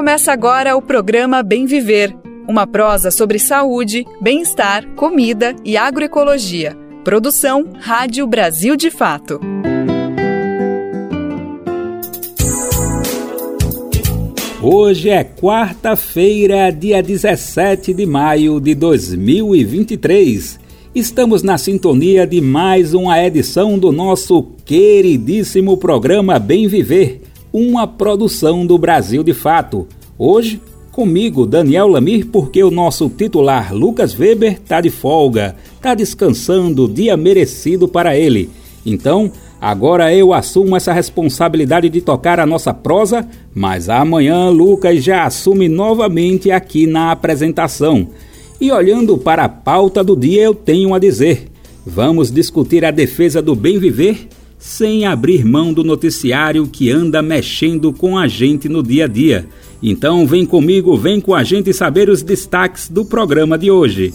Começa agora o programa Bem Viver, uma prosa sobre saúde, bem-estar, comida e agroecologia. Produção Rádio Brasil de Fato. Hoje é quarta-feira, dia 17 de maio de 2023. Estamos na sintonia de mais uma edição do nosso queridíssimo programa Bem Viver, uma produção do Brasil de Fato. Hoje, comigo, Daniel Lamir, porque o nosso titular Lucas Weber está de folga, está descansando, dia merecido para ele. Então, Agora eu assumo essa responsabilidade de tocar a nossa prosa, mas amanhã Lucas já assume novamente aqui na apresentação. E olhando para a pauta do dia, eu tenho a dizer: vamos discutir a defesa do bem viver sem abrir mão do noticiário que anda mexendo com a gente no dia a dia. Então vem comigo, vem com a gente saber os destaques do programa de hoje.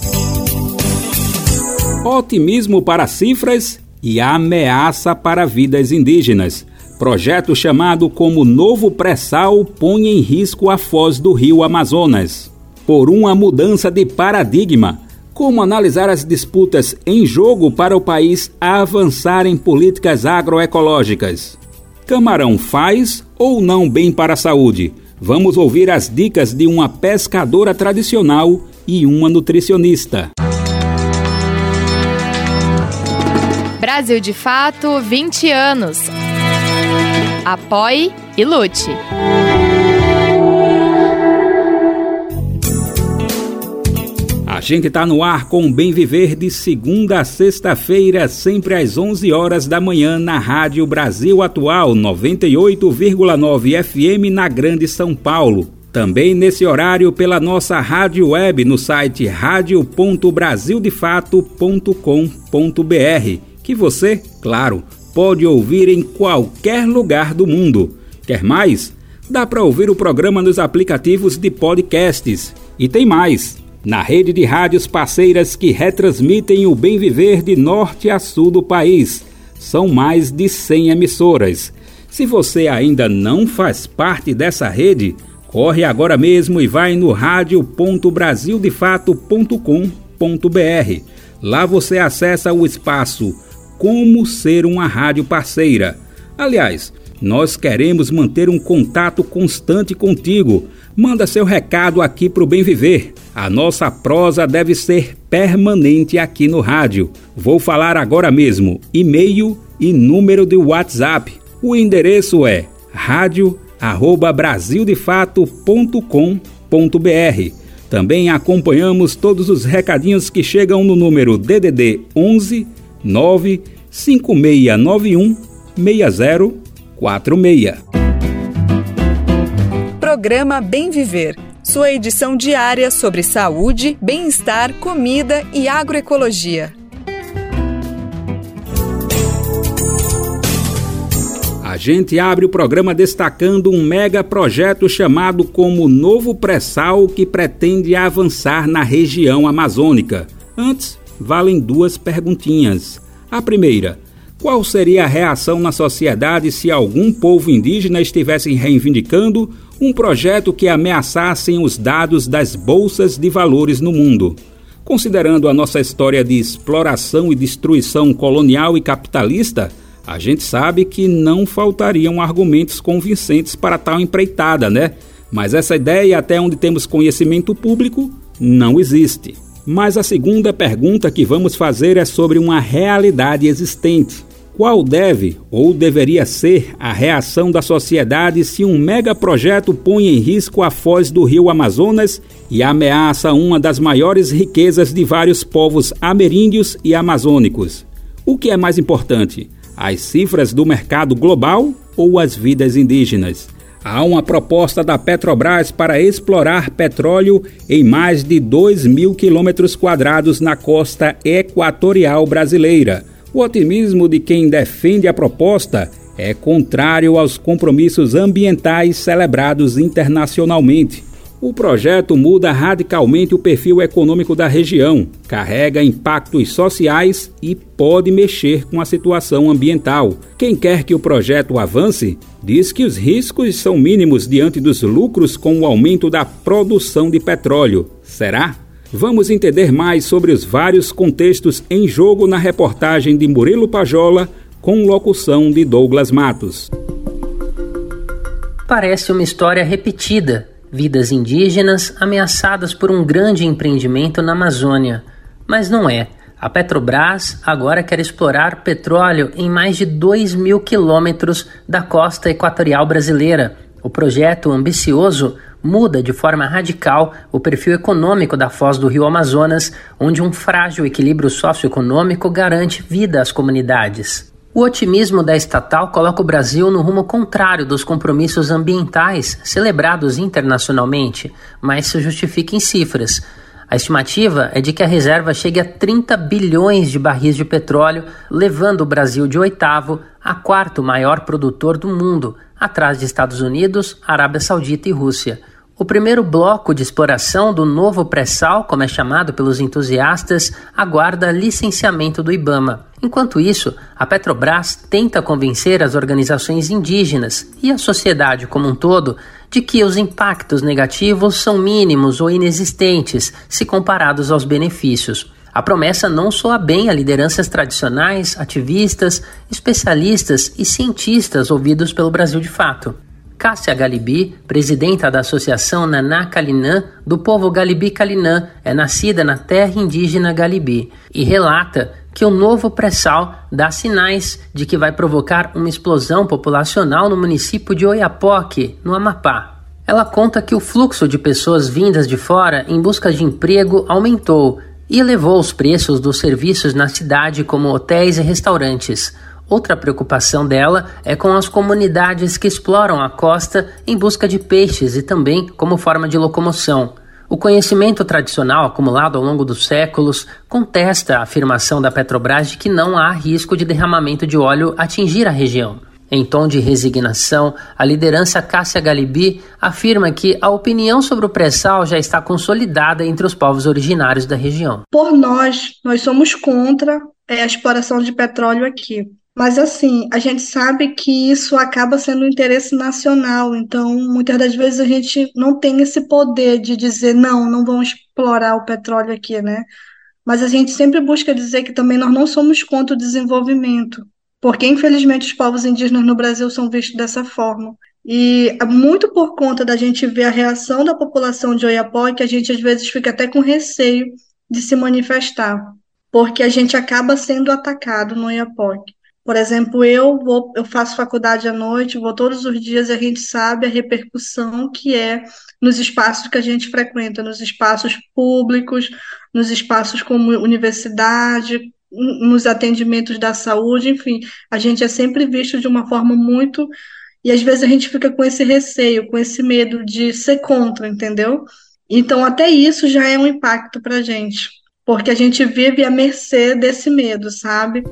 Otimismo para cifras e ameaça para vidas indígenas. Projeto chamado como Novo Pré-Sal põe em risco a foz do rio Amazonas. Por uma mudança de paradigma, como analisar as disputas em jogo para o país avançar em políticas agroecológicas? Camarão faz ou não bem para a saúde? Vamos ouvir as dicas de uma pescadora tradicional e uma nutricionista. Brasil de Fato 20 anos. Apoie e lute. Gente está no ar com o Bem Viver de segunda a sexta-feira, sempre às 11 horas da manhã na Rádio Brasil Atual 98,9 FM na Grande São Paulo. Também nesse horário pela nossa rádio web no site radio.brasildefato.com.br que você, claro, pode ouvir em qualquer lugar do mundo. Quer mais? Dá para ouvir o programa nos aplicativos de podcasts. E tem mais! Na rede de rádios parceiras que retransmitem o bem viver de norte a sul do país. São mais de 100 emissoras. Se você ainda não faz parte dessa rede, corre agora mesmo e vai no radio.brasildefato.com.br. Lá você acessa o espaço como ser uma rádio parceira. Aliás, nós queremos manter um contato constante contigo. Manda seu recado aqui para o Bem Viver. A nossa prosa deve ser permanente aqui no rádio. Vou falar agora mesmo: e-mail e número de WhatsApp. O endereço é radio@brasildefato.com.br. Também acompanhamos todos os recadinhos que chegam no número DDD 11 95691 6046. Programa Bem Viver. Sua edição diária sobre saúde, bem-estar, comida e agroecologia. A gente abre o programa destacando um mega projeto chamado como Novo Pré-Sal que pretende avançar na região amazônica. Antes, valem duas perguntinhas. A primeira, qual seria a reação na sociedade se algum povo indígena estivesse reivindicando um projeto que ameaçasse os dados das bolsas de valores no mundo? Considerando a nossa história de exploração e destruição colonial e capitalista, a gente sabe que não faltariam argumentos convincentes para tal empreitada, né? Mas essa ideia, até onde temos conhecimento público, não existe. Mas a segunda pergunta que vamos fazer é sobre uma realidade existente. Qual deve ou deveria ser a reação da sociedade se um megaprojeto põe em risco a foz do rio Amazonas e ameaça uma das maiores riquezas de vários povos ameríndios e amazônicos? O que é mais importante, as cifras do mercado global ou as vidas indígenas? Há uma proposta da Petrobras para explorar petróleo em mais de 2 mil quilômetros quadrados na costa equatorial brasileira. O otimismo de quem defende a proposta é contrário aos compromissos ambientais celebrados internacionalmente. O projeto muda radicalmente o perfil econômico da região, carrega impactos sociais e pode mexer com a situação ambiental. Quem quer que o projeto avance diz que os riscos são mínimos diante dos lucros com o aumento da produção de petróleo. Será? Vamos entender mais sobre os vários contextos em jogo na reportagem de Murilo Pajola, com locução de Douglas Matos. Parece uma história repetida vidas indígenas ameaçadas por um grande empreendimento na Amazônia. Mas não é. A Petrobras agora quer explorar petróleo em mais de 2 mil quilômetros da costa equatorial brasileira. O projeto ambicioso muda de forma radical o perfil econômico da foz do rio Amazonas, onde um frágil equilíbrio socioeconômico garante vida às comunidades. O otimismo da estatal coloca o Brasil no rumo contrário dos compromissos ambientais celebrados internacionalmente, mas se justifica em cifras. A estimativa é de que a reserva chegue a 30 bilhões de barris de petróleo, levando o Brasil de oitavo a quarto maior produtor do mundo, atrás de Estados Unidos, Arábia Saudita e Rússia. O primeiro bloco de exploração do novo pré-sal, como é chamado pelos entusiastas, aguarda licenciamento do Ibama. Enquanto isso, a Petrobras tenta convencer as organizações indígenas e a sociedade como um todo de que os impactos negativos são mínimos ou inexistentes se comparados aos benefícios. A promessa não soa bem a lideranças tradicionais, ativistas, especialistas e cientistas ouvidos pelo Brasil de fato. Cássia Galibi, presidenta da Associação Naná Calinã, do povo Galibi Calinã, é nascida na terra indígena Galibi e relata que o novo pré-sal dá sinais de que vai provocar uma explosão populacional no município de Oiapoque, no Amapá. Ela conta que o fluxo de pessoas vindas de fora em busca de emprego aumentou e elevou os preços dos serviços na cidade, como hotéis e restaurantes. Outra preocupação dela é com as comunidades que exploram a costa em busca de peixes e também como forma de locomoção. O conhecimento tradicional acumulado ao longo dos séculos contesta a afirmação da Petrobras de que não há risco de derramamento de óleo atingir a região. Em tom de resignação, a liderança Cássia Galibi afirma que a opinião sobre o pré-sal já está consolidada entre os povos originários da região. Por nós, nós somos contra é, a exploração de petróleo aqui. Mas assim, a gente sabe que isso acaba sendo um interesse nacional, então muitas das vezes a gente não tem esse poder de dizer não, não vamos explorar o petróleo aqui, né? Mas a gente sempre busca dizer que também nós não somos contra o desenvolvimento, porque infelizmente os povos indígenas no Brasil são vistos dessa forma. E é muito por conta da gente ver a reação da população de Oiapoque, que a gente às vezes fica até com receio de se manifestar, porque a gente acaba sendo atacado no Oiapoque. Por exemplo, eu vou, eu faço faculdade à noite, vou todos os dias e a gente sabe a repercussão que é nos espaços que a gente frequenta, nos espaços públicos, nos espaços como universidade, nos atendimentos da saúde, enfim, a gente é sempre visto de uma forma muito e às vezes a gente fica com esse receio, com esse medo de ser contra, entendeu? Então até isso já é um impacto para a gente, porque a gente vive à mercê desse medo, sabe?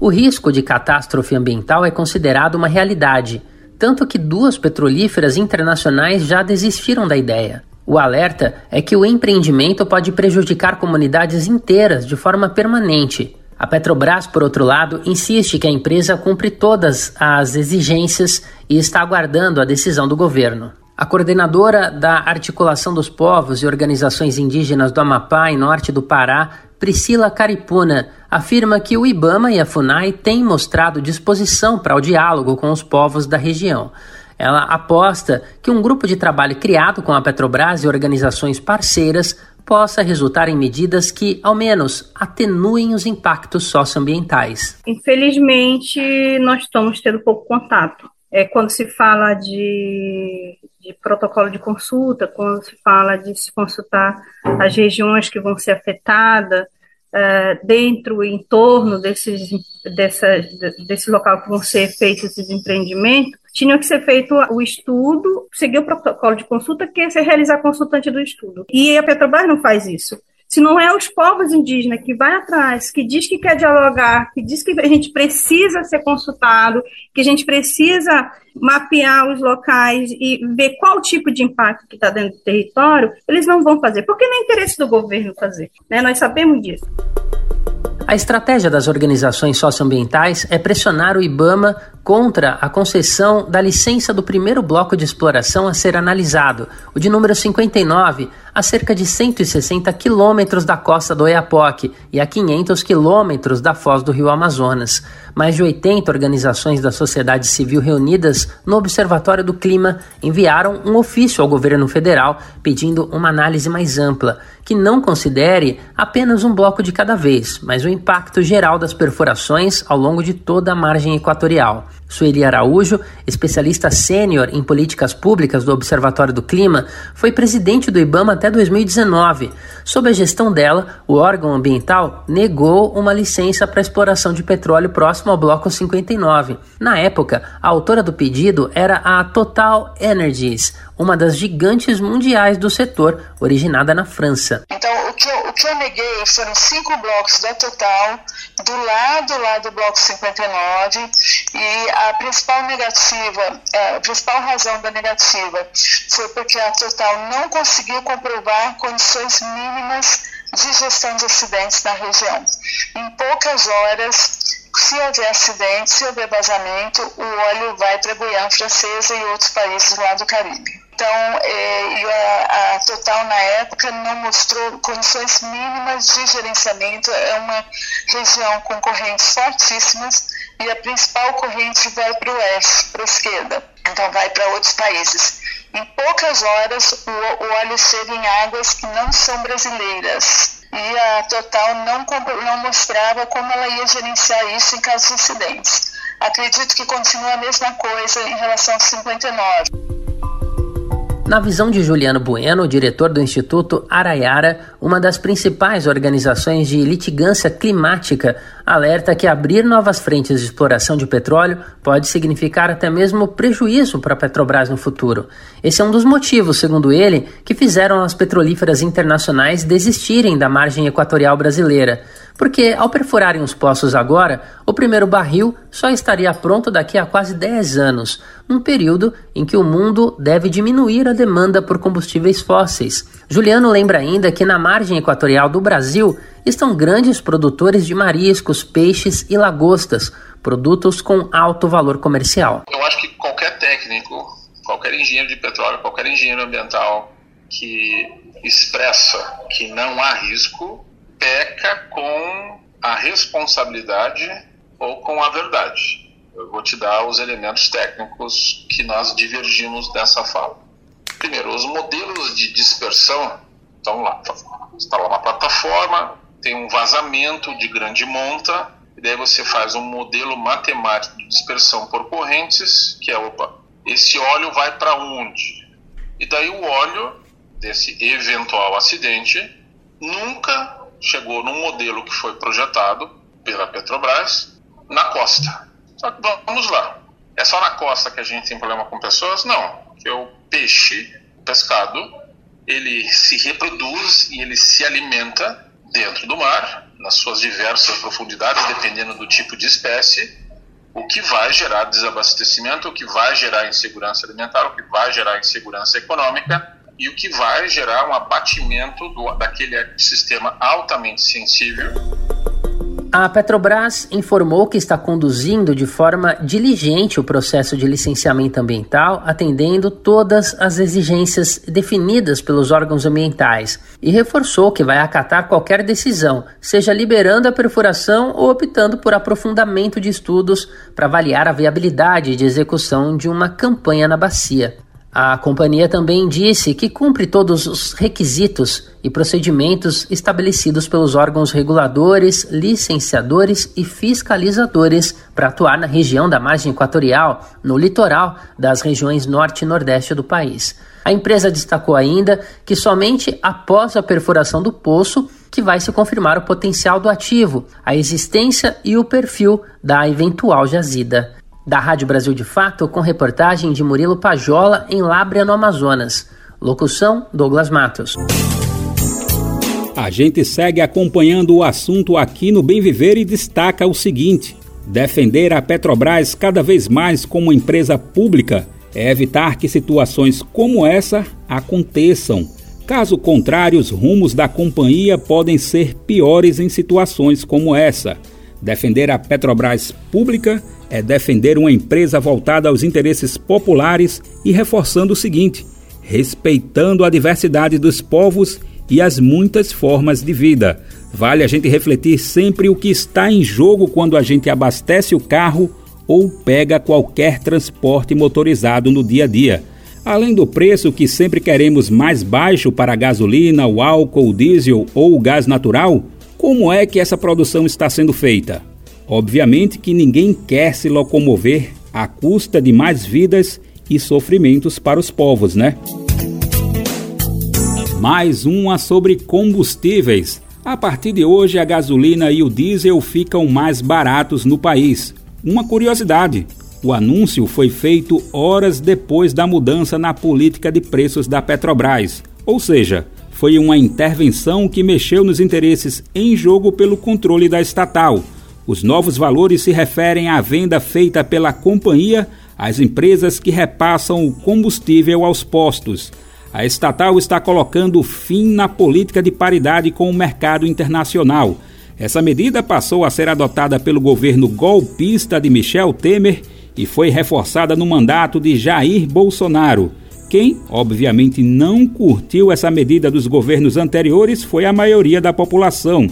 O risco de catástrofe ambiental é considerado uma realidade, tanto que duas petrolíferas internacionais já desistiram da ideia. O alerta é que o empreendimento pode prejudicar comunidades inteiras de forma permanente. A Petrobras, por outro lado, insiste que a empresa cumpre todas as exigências e está aguardando a decisão do governo. A coordenadora da Articulação dos Povos e Organizações Indígenas do Amapá e Norte do Pará, Priscila Caripuna, afirma que o IBAMA e a FUNAI têm mostrado disposição para o diálogo com os povos da região. Ela aposta que um grupo de trabalho criado com a Petrobras e organizações parceiras possa resultar em medidas que, ao menos, atenuem os impactos socioambientais. Infelizmente, nós estamos tendo pouco contato. É, quando se fala de de protocolo de consulta, quando se fala de se consultar as regiões que vão ser afetadas, uh, dentro e em torno desses, dessa, desse local que vão ser feitos esses empreendimentos, tinha que ser feito o estudo, seguir o protocolo de consulta, que é realizar consultante do estudo. E a Petrobras não faz isso. Se não é os povos indígenas que vai atrás, que diz que quer dialogar, que diz que a gente precisa ser consultado, que a gente precisa mapear os locais e ver qual tipo de impacto que está dentro do território, eles não vão fazer, porque não é interesse do governo fazer. Né? Nós sabemos disso. A estratégia das organizações socioambientais é pressionar o IBAMA contra a concessão da licença do primeiro bloco de exploração a ser analisado, o de número 59, a cerca de 160 quilômetros da costa do Oiapoque e a 500 quilômetros da foz do rio Amazonas. Mais de 80 organizações da sociedade civil reunidas no Observatório do Clima enviaram um ofício ao governo federal pedindo uma análise mais ampla, que não considere apenas um bloco de cada vez, mas o impacto geral das perfurações ao longo de toda a margem equatorial. Sueli Araújo, especialista sênior em políticas públicas do Observatório do Clima, foi presidente do IBAMA até 2019. Sob a gestão dela, o órgão ambiental negou uma licença para exploração de petróleo próximo ao Bloco 59. Na época, a autora do pedido era a Total Energies, uma das gigantes mundiais do setor, originada na França. Então, o que eu, o que eu neguei foram cinco blocos da Total, do lado lá do Bloco 59, e a principal negativa, é, a principal razão da negativa foi porque a Total não conseguiu comprovar condições mínimas de gestão de acidentes na região. Em poucas horas, se houver acidente, se houver vazamento, o óleo vai para a Guiana Francesa e outros países lá do Caribe. Então, é, a, a, Total, na época, não mostrou condições mínimas de gerenciamento. É uma região com correntes fortíssimas e a principal corrente vai para o oeste, para a esquerda. Então, vai para outros países. Em poucas horas, o, o óleo chega em águas que não são brasileiras e a Total não, não mostrava como ela ia gerenciar isso em caso de incidentes. Acredito que continua a mesma coisa em relação ao 59. Na visão de Juliano Bueno, diretor do Instituto Araiara, uma das principais organizações de litigância climática, alerta que abrir novas frentes de exploração de petróleo pode significar até mesmo prejuízo para a Petrobras no futuro. Esse é um dos motivos, segundo ele, que fizeram as petrolíferas internacionais desistirem da margem equatorial brasileira porque ao perfurarem os poços agora, o primeiro barril só estaria pronto daqui a quase 10 anos, um período em que o mundo deve diminuir a demanda por combustíveis fósseis. Juliano lembra ainda que na margem equatorial do Brasil estão grandes produtores de mariscos, peixes e lagostas, produtos com alto valor comercial. Eu acho que qualquer técnico, qualquer engenheiro de petróleo, qualquer engenheiro ambiental que expressa que não há risco, peca com a responsabilidade ou com a verdade. Eu vou te dar os elementos técnicos que nós divergimos dessa fala. Primeiro, os modelos de dispersão estão lá. Está lá uma plataforma, tem um vazamento de grande monta, e daí você faz um modelo matemático de dispersão por correntes, que é, opa, esse óleo vai para onde? E daí o óleo desse eventual acidente nunca chegou num modelo que foi projetado pela Petrobras na costa. Só que vamos lá. É só na costa que a gente tem problema com pessoas? Não. Que o peixe, pescado, ele se reproduz e ele se alimenta dentro do mar, nas suas diversas profundidades, dependendo do tipo de espécie, o que vai gerar desabastecimento, o que vai gerar insegurança alimentar, o que vai gerar insegurança econômica e o que vai gerar um abatimento do, daquele sistema altamente sensível. A Petrobras informou que está conduzindo de forma diligente o processo de licenciamento ambiental, atendendo todas as exigências definidas pelos órgãos ambientais, e reforçou que vai acatar qualquer decisão, seja liberando a perfuração ou optando por aprofundamento de estudos para avaliar a viabilidade de execução de uma campanha na bacia. A companhia também disse que cumpre todos os requisitos e procedimentos estabelecidos pelos órgãos reguladores, licenciadores e fiscalizadores para atuar na região da margem equatorial, no litoral das regiões norte e nordeste do país. A empresa destacou ainda que somente após a perfuração do poço que vai se confirmar o potencial do ativo, a existência e o perfil da eventual jazida da Rádio Brasil de Fato, com reportagem de Murilo Pajola em Lábrea, no Amazonas. Locução: Douglas Matos. A gente segue acompanhando o assunto aqui no Bem Viver e destaca o seguinte: defender a Petrobras cada vez mais como empresa pública é evitar que situações como essa aconteçam. Caso contrário, os rumos da companhia podem ser piores em situações como essa. Defender a Petrobras pública é defender uma empresa voltada aos interesses populares e reforçando o seguinte: respeitando a diversidade dos povos e as muitas formas de vida. Vale a gente refletir sempre o que está em jogo quando a gente abastece o carro ou pega qualquer transporte motorizado no dia a dia. Além do preço que sempre queremos mais baixo para a gasolina, o álcool, o diesel ou o gás natural, como é que essa produção está sendo feita? Obviamente que ninguém quer se locomover à custa de mais vidas e sofrimentos para os povos, né? Mais uma sobre combustíveis. A partir de hoje, a gasolina e o diesel ficam mais baratos no país. Uma curiosidade: o anúncio foi feito horas depois da mudança na política de preços da Petrobras, ou seja, foi uma intervenção que mexeu nos interesses em jogo pelo controle da estatal. Os novos valores se referem à venda feita pela companhia às empresas que repassam o combustível aos postos a estatal está colocando fim na política de paridade com o mercado internacional. Essa medida passou a ser adotada pelo governo golpista de Michel Temer e foi reforçada no mandato de Jair Bolsonaro. Quem, obviamente, não curtiu essa medida dos governos anteriores foi a maioria da população,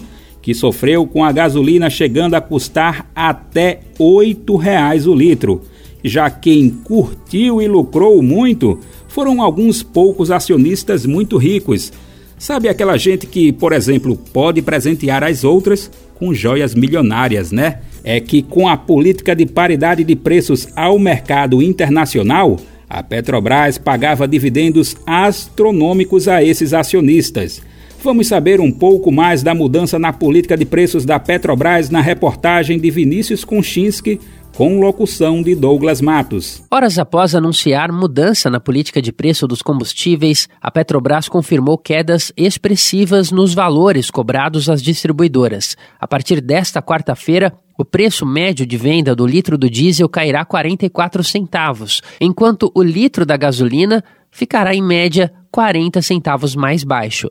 que sofreu com a gasolina chegando a custar até R$ 8,00 o litro. Já quem curtiu e lucrou muito foram alguns poucos acionistas muito ricos. Sabe aquela gente que, por exemplo, pode presentear as outras com joias milionárias, né? É que com a política de paridade de preços ao mercado internacional, a Petrobras pagava dividendos astronômicos a esses acionistas. Vamos saber um pouco mais da mudança na política de preços da Petrobras na reportagem de Vinícius Konchinski, com locução de Douglas Matos. Horas após anunciar mudança na política de preço dos combustíveis, a Petrobras confirmou quedas expressivas nos valores cobrados às distribuidoras. A partir desta quarta-feira, o preço médio de venda do litro do diesel cairá 44 centavos, enquanto o litro da gasolina ficará em média 40 centavos mais baixo.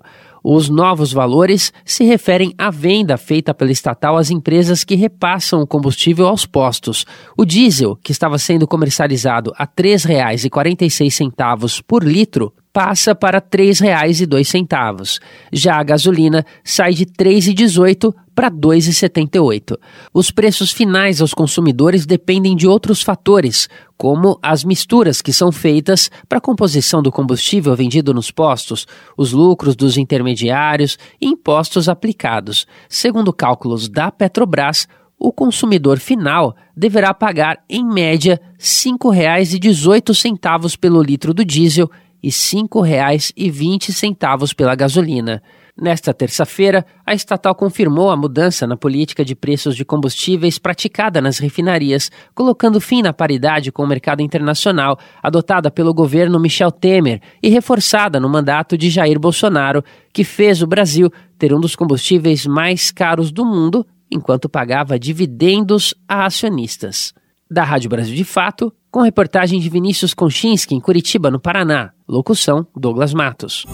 Os novos valores se referem à venda feita pela estatal às empresas que repassam o combustível aos postos. O diesel, que estava sendo comercializado a R$ 3,46 por litro, passa para R$ 3,02. Já a gasolina sai de R$ 3,18 para R$ 2,78. Os preços finais aos consumidores dependem de outros fatores, como as misturas que são feitas para a composição do combustível vendido nos postos, os lucros dos intermediários e impostos aplicados. Segundo cálculos da Petrobras, o consumidor final deverá pagar, em média, R$ 5,18 pelo litro do diesel e R$ 5,20 pela gasolina. Nesta terça-feira, a estatal confirmou a mudança na política de preços de combustíveis praticada nas refinarias, colocando fim na paridade com o mercado internacional adotada pelo governo Michel Temer e reforçada no mandato de Jair Bolsonaro, que fez o Brasil ter um dos combustíveis mais caros do mundo enquanto pagava dividendos a acionistas. Da Rádio Brasil de Fato, com reportagem de Vinícius Konchinski em Curitiba, no Paraná. Locução: Douglas Matos.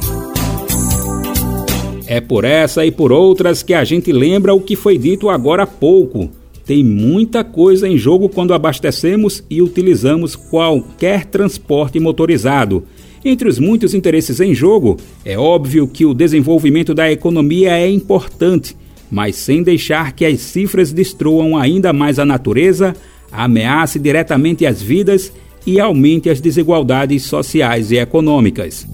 É por essa e por outras que a gente lembra o que foi dito agora há pouco. Tem muita coisa em jogo quando abastecemos e utilizamos qualquer transporte motorizado. Entre os muitos interesses em jogo, é óbvio que o desenvolvimento da economia é importante, mas sem deixar que as cifras destruam ainda mais a natureza, ameace diretamente as vidas e aumente as desigualdades sociais e econômicas.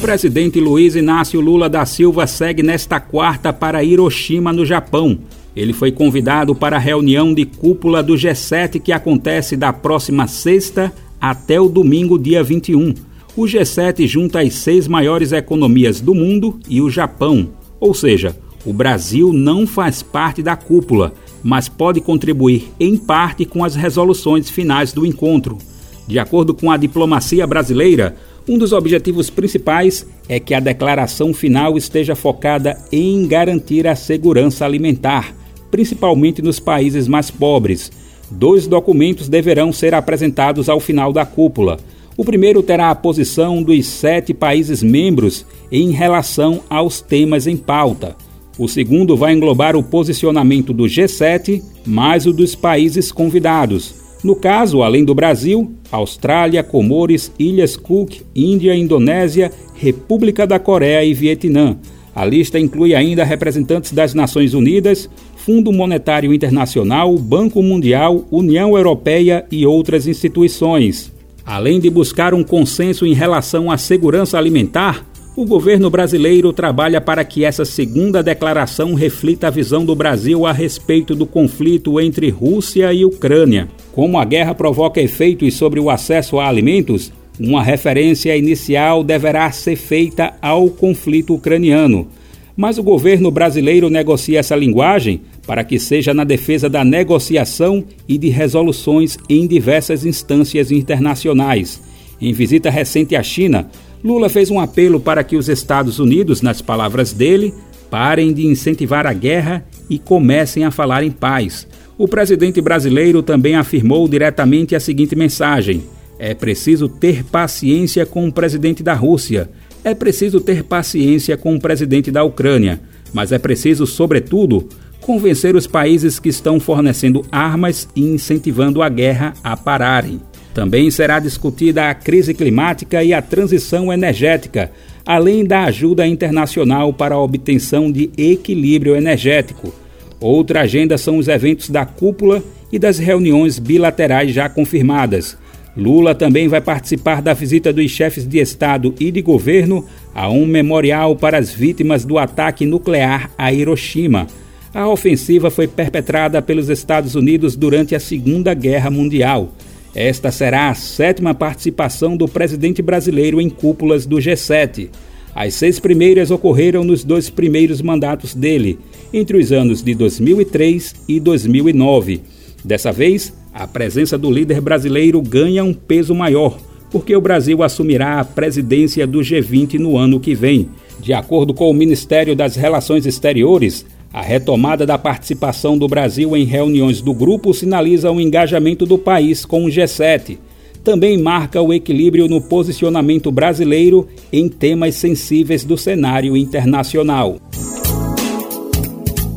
Presidente Luiz Inácio Lula da Silva segue nesta quarta para Hiroshima, no Japão. Ele foi convidado para a reunião de cúpula do G7 que acontece da próxima sexta até o domingo, dia 21. O G7 junta as seis maiores economias do mundo e o Japão, ou seja, o Brasil não faz parte da cúpula, mas pode contribuir em parte com as resoluções finais do encontro. De acordo com a diplomacia brasileira, Um dos objetivos principais é que a declaração final esteja focada em garantir a segurança alimentar, principalmente nos países mais pobres. Dois documentos deverão ser apresentados ao final da cúpula. O primeiro terá a posição dos sete países membros em relação aos temas em pauta. O segundo vai englobar o posicionamento do G7 mais o dos países convidados. No caso, além do Brasil, Austrália, Comores, Ilhas Cook, Índia, Indonésia, República da Coreia e Vietnã. A lista inclui ainda representantes das Nações Unidas, Fundo Monetário Internacional, Banco Mundial, União Europeia e outras instituições. Além de buscar um consenso em relação à segurança alimentar, o governo brasileiro trabalha para que essa segunda declaração reflita a visão do Brasil a respeito do conflito entre Rússia e Ucrânia. Como a guerra provoca efeitos sobre o acesso a alimentos, uma referência inicial deverá ser feita ao conflito ucraniano. Mas o governo brasileiro negocia essa linguagem para que seja na defesa da negociação e de resoluções em diversas instâncias internacionais. Em visita recente à China, Lula fez um apelo para que os Estados Unidos, nas palavras dele, parem de incentivar a guerra e comecem a falar em paz. O presidente brasileiro também afirmou diretamente a seguinte mensagem: é preciso ter paciência com o presidente da Rússia, é preciso ter paciência com o presidente da Ucrânia, mas é preciso, sobretudo, convencer os países que estão fornecendo armas e incentivando a guerra a pararem. Também será discutida a crise climática e a transição energética, além da ajuda internacional para a obtenção de equilíbrio energético. Outra agenda são os eventos da cúpula e das reuniões bilaterais já confirmadas. Lula também vai participar da visita dos chefes de Estado e de governo a um memorial para as vítimas do ataque nuclear a Hiroshima. A ofensiva foi perpetrada pelos Estados Unidos durante a Segunda Guerra Mundial. Esta será a sétima participação do presidente brasileiro em cúpulas do G7. As seis primeiras ocorreram nos dois primeiros mandatos dele, entre os anos de 2003 e 2009. Dessa vez, a presença do líder brasileiro ganha um peso maior, porque o Brasil assumirá a presidência do G20 no ano que vem. De acordo com o Ministério das Relações Exteriores, a retomada da participação do Brasil em reuniões do grupo sinaliza o engajamento do país com o G7. Também marca o equilíbrio no posicionamento brasileiro em temas sensíveis do cenário internacional.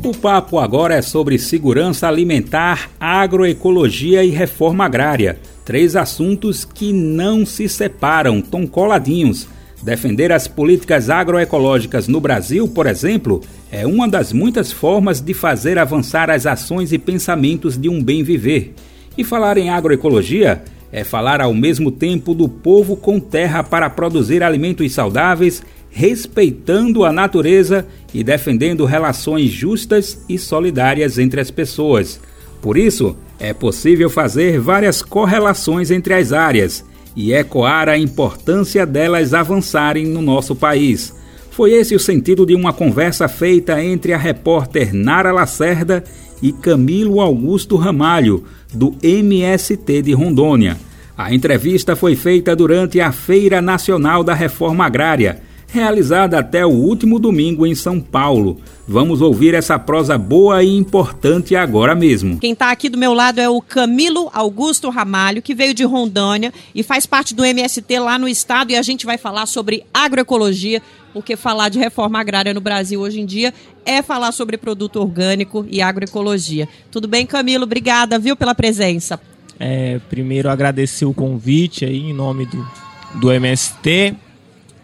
O papo agora é sobre segurança alimentar, agroecologia e reforma agrária. Três assuntos que não se separam, tão coladinhos Defender as políticas agroecológicas no Brasil, por exemplo, é uma das muitas formas de fazer avançar as ações e pensamentos de um bem viver. E falar em agroecologia é falar ao mesmo tempo do povo com terra para produzir alimentos saudáveis, respeitando a natureza e defendendo relações justas e solidárias entre as pessoas. Por isso, é possível fazer várias correlações entre as áreas e ecoar a importância delas avançarem no nosso país. Foi esse o sentido de uma conversa feita entre a repórter Nara Lacerda e Camilo Augusto Ramalho, do MST de Rondônia. A entrevista foi feita durante a Feira Nacional da Reforma Agrária, realizada até o último domingo em São Paulo. Vamos ouvir essa prosa boa e importante agora mesmo. Quem está aqui do meu lado é o Camilo Augusto Ramalho, que veio de Rondônia e faz parte do MST lá no estado. E a gente vai falar sobre agroecologia, porque falar de reforma agrária no Brasil hoje em dia é falar sobre produto orgânico e agroecologia. Tudo bem, Camilo? Obrigada, viu, pela presença. É, primeiro agradecer o convite aí em nome do, do MST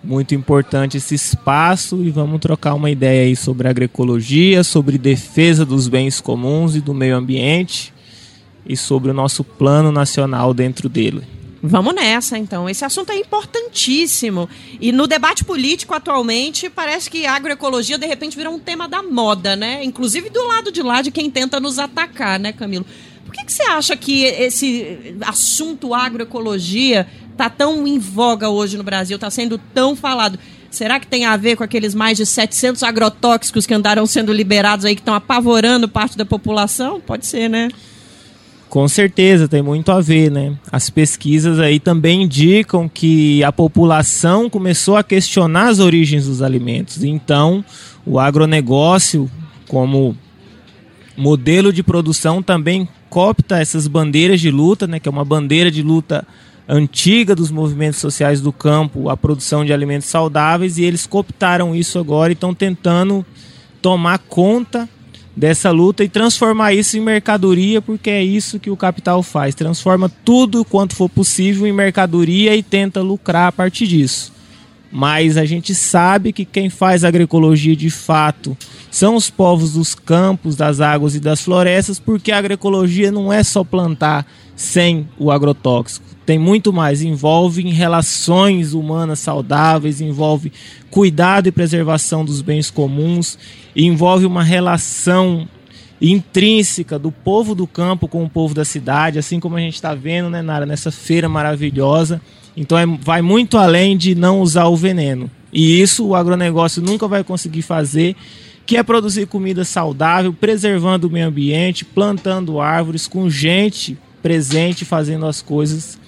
muito importante esse espaço e vamos trocar uma ideia aí sobre agroecologia, sobre defesa dos bens comuns e do meio ambiente e sobre o nosso plano nacional dentro dele. Vamos nessa, então. Esse assunto é importantíssimo. E no debate político atualmente, parece que a agroecologia de repente virou um tema da moda, né? Inclusive do lado de lá de quem tenta nos atacar, né, Camilo? Por que, que você acha que esse assunto agroecologia está tão em voga hoje no Brasil, está sendo tão falado. Será que tem a ver com aqueles mais de 700 agrotóxicos que andaram sendo liberados aí, que estão apavorando parte da população? Pode ser, né? Com certeza, tem muito a ver, né? As pesquisas aí também indicam que a população começou a questionar as origens dos alimentos. Então, o agronegócio, como modelo de produção, também copta essas bandeiras de luta, né? Que é uma bandeira de luta antiga dos movimentos sociais do campo, a produção de alimentos saudáveis, e eles cooptaram isso agora e estão tentando tomar conta dessa luta e transformar isso em mercadoria, porque é isso que o capital faz, transforma tudo quanto for possível em mercadoria e tenta lucrar a partir disso. Mas a gente sabe que quem faz agroecologia de fato são os povos dos campos, das águas e das florestas, porque a agroecologia não é só plantar sem o agrotóxico tem muito mais, envolve relações humanas saudáveis, envolve cuidado e preservação dos bens comuns, envolve uma relação intrínseca do povo do campo com o povo da cidade, assim como a gente está vendo, né, Nara, nessa feira maravilhosa. Então é, vai muito além de não usar o veneno. E isso o agronegócio nunca vai conseguir fazer, que é produzir comida saudável, preservando o meio ambiente, plantando árvores, com gente presente fazendo as coisas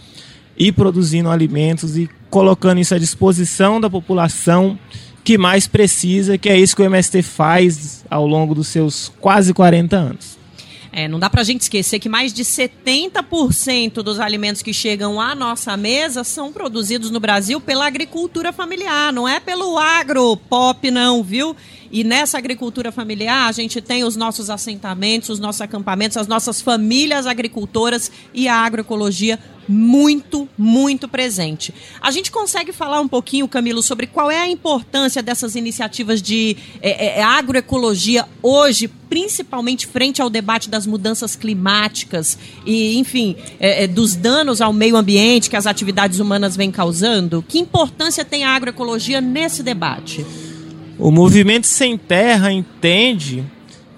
e produzindo alimentos e colocando isso à disposição da população que mais precisa, que é isso que o MST faz ao longo dos seus quase 40 anos. É, não dá para a gente esquecer que mais de 70% dos alimentos que chegam à nossa mesa são produzidos no Brasil pela agricultura familiar, não é pelo agro pop, não, viu? E nessa agricultura familiar, a gente tem os nossos assentamentos, os nossos acampamentos, as nossas famílias agricultoras e a agroecologia muito, muito presente. A gente consegue falar um pouquinho, Camilo, sobre qual é a importância dessas iniciativas de é, é, agroecologia hoje, principalmente frente ao debate das mudanças climáticas e, enfim, é, é, dos danos ao meio ambiente que as atividades humanas vêm causando? Que importância tem a agroecologia nesse debate? O movimento Sem Terra entende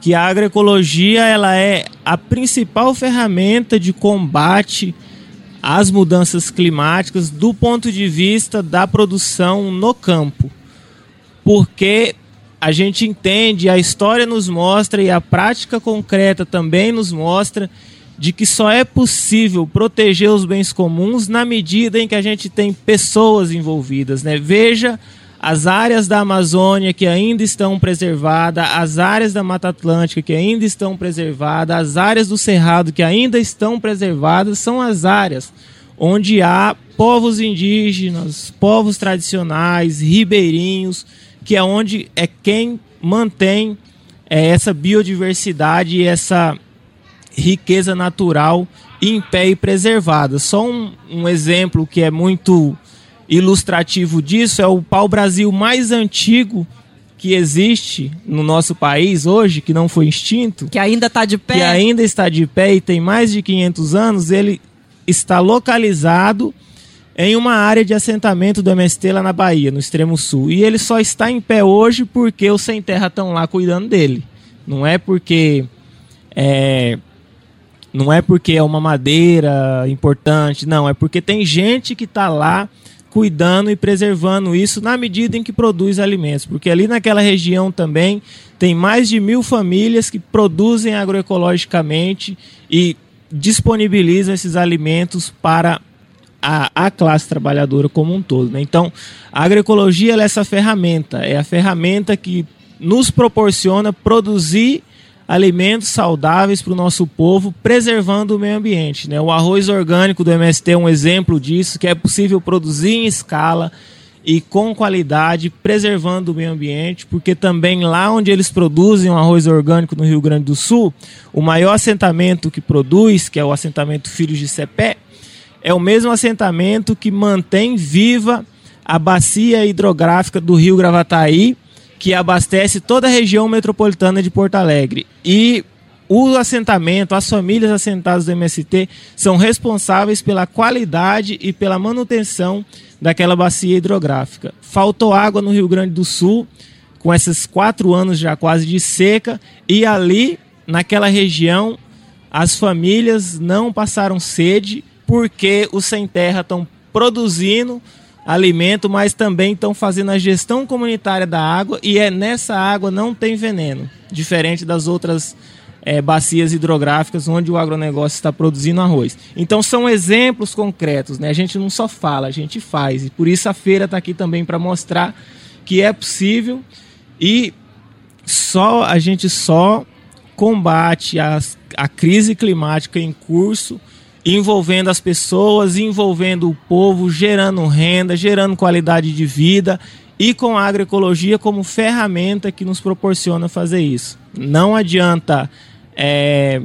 que a agroecologia ela é a principal ferramenta de combate às mudanças climáticas do ponto de vista da produção no campo. Porque a gente entende, a história nos mostra e a prática concreta também nos mostra de que só é possível proteger os bens comuns na medida em que a gente tem pessoas envolvidas, né? Veja as áreas da Amazônia que ainda estão preservadas, as áreas da Mata Atlântica que ainda estão preservadas, as áreas do Cerrado que ainda estão preservadas, são as áreas onde há povos indígenas, povos tradicionais, ribeirinhos, que é onde é quem mantém é, essa biodiversidade e essa riqueza natural em pé e preservada. Só um, um exemplo que é muito ilustrativo disso é o pau-brasil mais antigo que existe no nosso país hoje, que não foi extinto. Que ainda está de pé. Que ainda está de pé e tem mais de 500 anos. Ele está localizado em uma área de assentamento do MST lá na Bahia, no extremo sul. E ele só está em pé hoje porque os sem terra estão lá cuidando dele. Não é porque é, não é porque é uma madeira importante, não, é porque tem gente que está lá cuidando e preservando isso na medida em que produz alimentos, porque ali naquela região também tem mais de mil famílias que produzem agroecologicamente e disponibilizam esses alimentos para a, a classe trabalhadora como um todo. Né? Então, a agroecologia é essa ferramenta, é a ferramenta que nos proporciona produzir alimentos saudáveis para o nosso povo, preservando o meio ambiente. Né? O arroz orgânico do MST é um exemplo disso, que é possível produzir em escala e com qualidade, preservando o meio ambiente, porque também lá onde eles produzem o arroz orgânico no Rio Grande do Sul, o maior assentamento que produz, que é o assentamento Filhos de Cepé, é o mesmo assentamento que mantém viva a bacia hidrográfica do Rio Gravataí, que abastece toda a região metropolitana de Porto Alegre. E o assentamento, as famílias assentadas do MST são responsáveis pela qualidade e pela manutenção daquela bacia hidrográfica. Faltou água no Rio Grande do Sul, com esses quatro anos já quase de seca, e ali, naquela região, as famílias não passaram sede porque os sem terra estão produzindo alimento, mas também estão fazendo a gestão comunitária da água e é nessa água não tem veneno, diferente das outras é, bacias hidrográficas onde o agronegócio está produzindo arroz. Então são exemplos concretos, né? A gente não só fala, a gente faz. E por isso a feira está aqui também para mostrar que é possível e só a gente só combate a, a crise climática em curso envolvendo as pessoas, envolvendo o povo, gerando renda, gerando qualidade de vida e com a agroecologia como ferramenta que nos proporciona fazer isso. Não adianta é,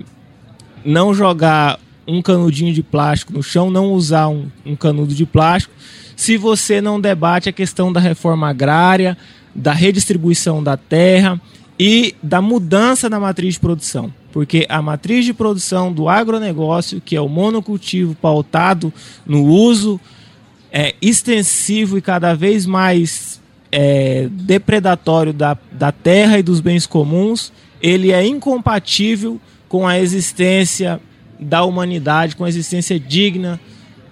não jogar um canudinho de plástico no chão, não usar um, um canudo de plástico, se você não debate a questão da reforma agrária, da redistribuição da terra e da mudança na matriz de produção. Porque a matriz de produção do agronegócio, que é o monocultivo pautado no uso é, extensivo e cada vez mais é, depredatório da, da terra e dos bens comuns, ele é incompatível com a existência da humanidade, com a existência digna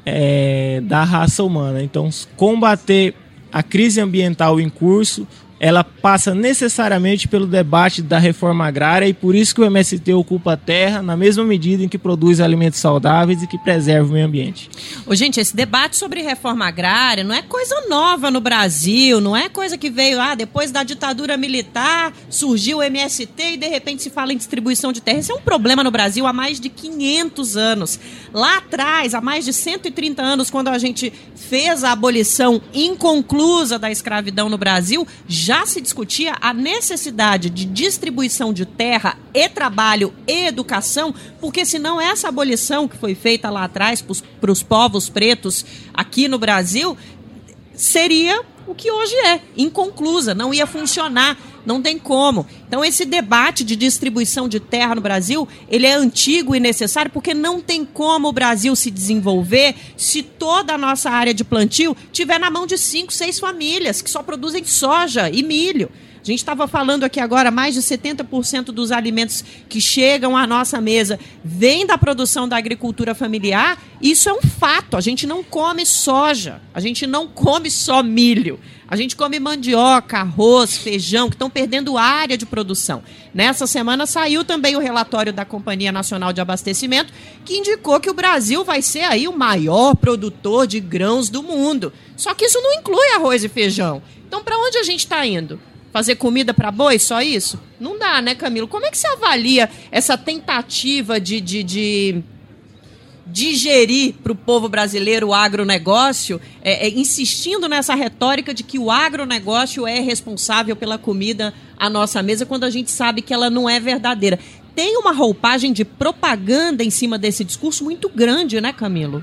é, da raça humana. Então, combater a crise ambiental em curso ela passa necessariamente pelo debate da reforma agrária e por isso que o MST ocupa a terra na mesma medida em que produz alimentos saudáveis e que preserva o meio ambiente. Ô, gente, esse debate sobre reforma agrária não é coisa nova no Brasil, não é coisa que veio, ah, depois da ditadura militar surgiu o MST e de repente se fala em distribuição de terra. Esse é um problema no Brasil há mais de 500 anos. Lá atrás, há mais de 130 anos, quando a gente fez a abolição inconclusa da escravidão no Brasil, já já se discutia a necessidade de distribuição de terra e trabalho e educação, porque senão essa abolição que foi feita lá atrás para os povos pretos aqui no Brasil seria o que hoje é, inconclusa, não ia funcionar, não tem como. Então esse debate de distribuição de terra no Brasil, ele é antigo e necessário porque não tem como o Brasil se desenvolver se toda a nossa área de plantio tiver na mão de cinco, seis famílias que só produzem soja e milho. A gente estava falando aqui agora, mais de 70% dos alimentos que chegam à nossa mesa vêm da produção da agricultura familiar. Isso é um fato. A gente não come soja, a gente não come só milho. A gente come mandioca, arroz, feijão, que estão perdendo área de produção. Nessa semana saiu também o relatório da Companhia Nacional de Abastecimento, que indicou que o Brasil vai ser aí o maior produtor de grãos do mundo. Só que isso não inclui arroz e feijão. Então, para onde a gente está indo? Fazer comida para boi, só isso? Não dá, né, Camilo? Como é que você avalia essa tentativa de, de, de digerir para o povo brasileiro o agronegócio, é, é, insistindo nessa retórica de que o agronegócio é responsável pela comida à nossa mesa, quando a gente sabe que ela não é verdadeira. Tem uma roupagem de propaganda em cima desse discurso muito grande, né, Camilo?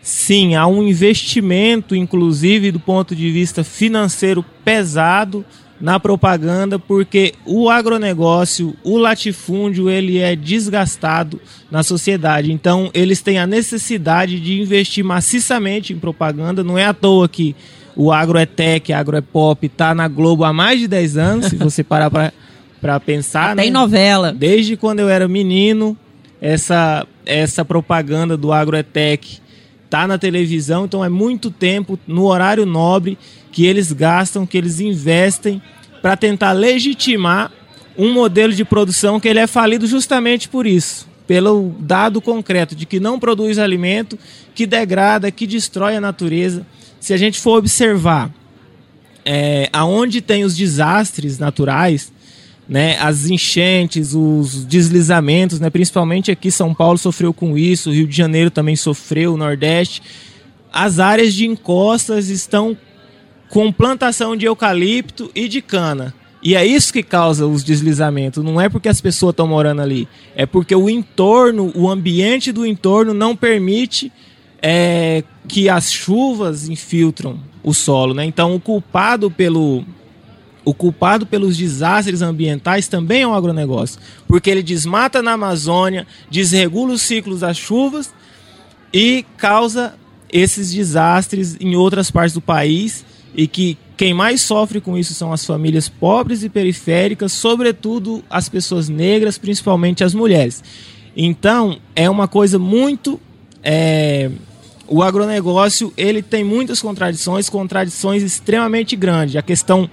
Sim, há um investimento, inclusive do ponto de vista financeiro, pesado na propaganda porque o agronegócio, o latifúndio, ele é desgastado na sociedade. Então, eles têm a necessidade de investir maciçamente em propaganda. Não é à toa que o agro é tech, agro é pop, tá na Globo há mais de 10 anos, se você parar para pensar. Tem né? novela. Desde quando eu era menino, essa, essa propaganda do agro é tech tá na televisão, então é muito tempo no horário nobre que eles gastam, que eles investem para tentar legitimar um modelo de produção que ele é falido justamente por isso, pelo dado concreto de que não produz alimento, que degrada, que destrói a natureza. Se a gente for observar é, aonde tem os desastres naturais, né, as enchentes, os deslizamentos, né, principalmente aqui São Paulo sofreu com isso, Rio de Janeiro também sofreu, o Nordeste. As áreas de encostas estão com plantação de eucalipto e de cana. E é isso que causa os deslizamentos. Não é porque as pessoas estão morando ali, é porque o entorno, o ambiente do entorno não permite é, que as chuvas infiltram o solo. Né? Então, o culpado pelo o culpado pelos desastres ambientais também é o agronegócio, porque ele desmata na Amazônia, desregula os ciclos das chuvas e causa esses desastres em outras partes do país e que quem mais sofre com isso são as famílias pobres e periféricas, sobretudo as pessoas negras, principalmente as mulheres. Então, é uma coisa muito é, o agronegócio ele tem muitas contradições, contradições extremamente grandes. A questão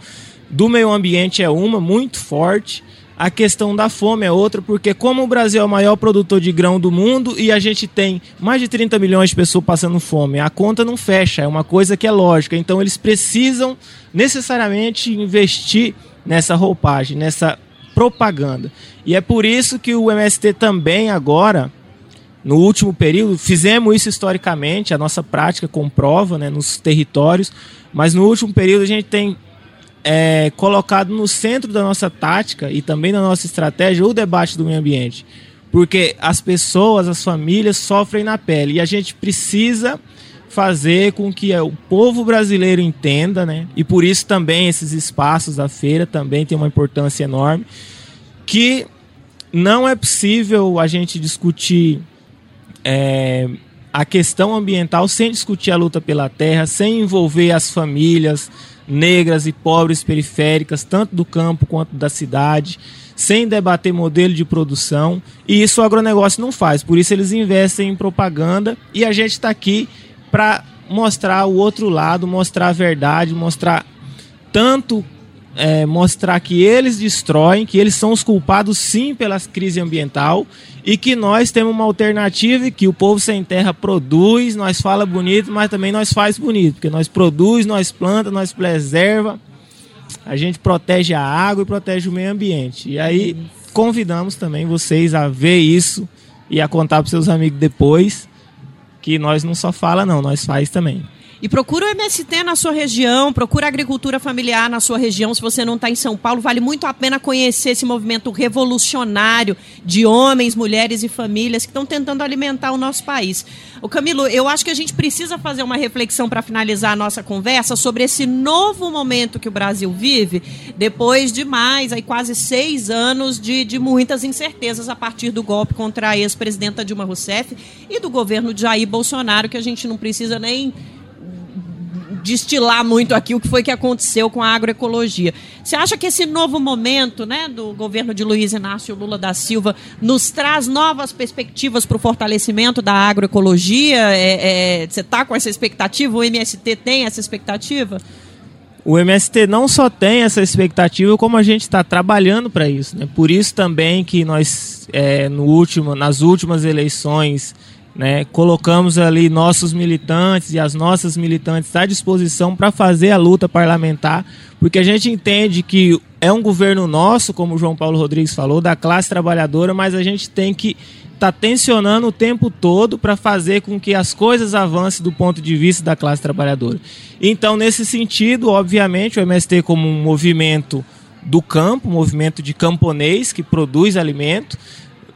do meio ambiente é uma muito forte. A questão da fome é outra, porque como o Brasil é o maior produtor de grão do mundo e a gente tem mais de 30 milhões de pessoas passando fome, a conta não fecha, é uma coisa que é lógica. Então eles precisam necessariamente investir nessa roupagem, nessa propaganda. E é por isso que o MST também agora, no último período, fizemos isso historicamente, a nossa prática comprova né, nos territórios, mas no último período a gente tem é, colocado no centro da nossa tática e também da nossa estratégia o debate do meio ambiente. Porque as pessoas, as famílias sofrem na pele e a gente precisa fazer com que o povo brasileiro entenda, né? E por isso também esses espaços da feira também tem uma importância enorme, que não é possível a gente discutir é, a questão ambiental sem discutir a luta pela terra, sem envolver as famílias, negras e pobres periféricas, tanto do campo quanto da cidade, sem debater modelo de produção. E isso o agronegócio não faz. Por isso eles investem em propaganda e a gente está aqui para mostrar o outro lado, mostrar a verdade, mostrar tanto é, mostrar que eles destroem, que eles são os culpados sim pela crise ambiental e que nós temos uma alternativa que o povo sem terra produz, nós fala bonito, mas também nós faz bonito, porque nós produz, nós planta, nós preserva, a gente protege a água e protege o meio ambiente. E aí convidamos também vocês a ver isso e a contar para seus amigos depois que nós não só fala não, nós faz também. E procura o MST na sua região, procura a agricultura familiar na sua região. Se você não está em São Paulo, vale muito a pena conhecer esse movimento revolucionário de homens, mulheres e famílias que estão tentando alimentar o nosso país. O Camilo, eu acho que a gente precisa fazer uma reflexão para finalizar a nossa conversa sobre esse novo momento que o Brasil vive, depois de mais, aí quase seis anos de, de muitas incertezas a partir do golpe contra a ex-presidenta Dilma Rousseff e do governo de Jair Bolsonaro, que a gente não precisa nem destilar muito aqui o que foi que aconteceu com a agroecologia. Você acha que esse novo momento né, do governo de Luiz Inácio Lula da Silva nos traz novas perspectivas para o fortalecimento da agroecologia? É, é, você está com essa expectativa? O MST tem essa expectativa? O MST não só tem essa expectativa, como a gente está trabalhando para isso. Né? Por isso também que nós, é, no último, nas últimas eleições né? Colocamos ali nossos militantes e as nossas militantes à disposição para fazer a luta parlamentar, porque a gente entende que é um governo nosso, como o João Paulo Rodrigues falou, da classe trabalhadora, mas a gente tem que estar tá tensionando o tempo todo para fazer com que as coisas avancem do ponto de vista da classe trabalhadora. Então, nesse sentido, obviamente, o MST como um movimento do campo, um movimento de camponês que produz alimento,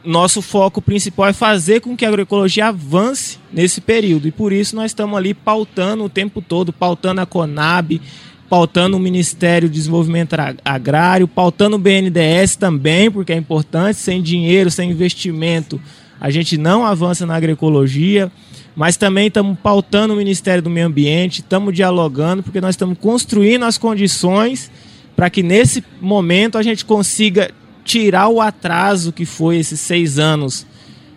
nosso foco principal é fazer com que a agroecologia avance nesse período. E por isso nós estamos ali pautando o tempo todo, pautando a Conab, pautando o Ministério do Desenvolvimento Agrário, pautando o BNDES também, porque é importante, sem dinheiro, sem investimento, a gente não avança na agroecologia, mas também estamos pautando o Ministério do Meio Ambiente, estamos dialogando, porque nós estamos construindo as condições para que nesse momento a gente consiga tirar o atraso que foi esses seis anos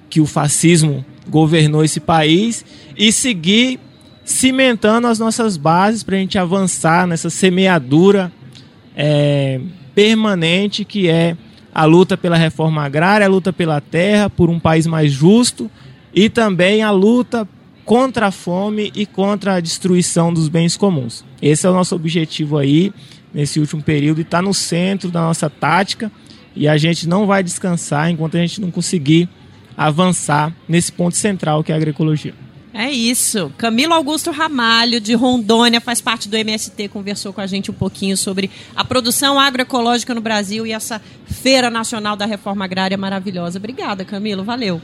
que o fascismo governou esse país e seguir cimentando as nossas bases para a gente avançar nessa semeadura é, permanente que é a luta pela reforma agrária, a luta pela terra, por um país mais justo e também a luta contra a fome e contra a destruição dos bens comuns. Esse é o nosso objetivo aí nesse último período e está no centro da nossa tática e a gente não vai descansar enquanto a gente não conseguir avançar nesse ponto central que é a agroecologia. É isso. Camilo Augusto Ramalho, de Rondônia, faz parte do MST, conversou com a gente um pouquinho sobre a produção agroecológica no Brasil e essa Feira Nacional da Reforma Agrária maravilhosa. Obrigada, Camilo. Valeu.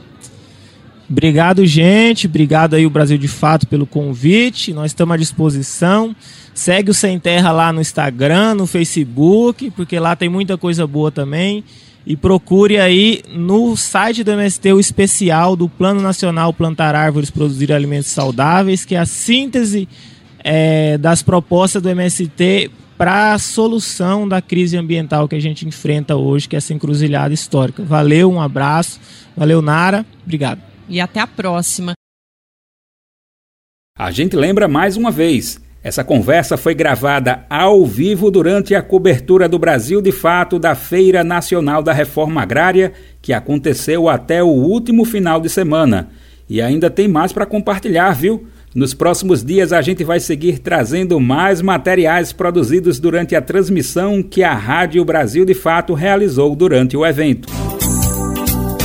Obrigado, gente. Obrigado aí o Brasil de Fato pelo convite. Nós estamos à disposição. Segue o Sem Terra lá no Instagram, no Facebook, porque lá tem muita coisa boa também. E procure aí no site do MST o especial do Plano Nacional Plantar Árvores Produzir Alimentos Saudáveis, que é a síntese é, das propostas do MST para a solução da crise ambiental que a gente enfrenta hoje, que é essa encruzilhada histórica. Valeu, um abraço. Valeu, Nara. Obrigado. E até a próxima. A gente lembra mais uma vez Essa conversa foi gravada ao vivo durante a cobertura do Brasil de Fato da Feira Nacional da Reforma Agrária, que aconteceu até o último final de semana. E ainda tem mais para compartilhar, viu? Nos próximos dias a gente vai seguir trazendo mais materiais produzidos durante a transmissão que a Rádio Brasil de Fato realizou durante o evento.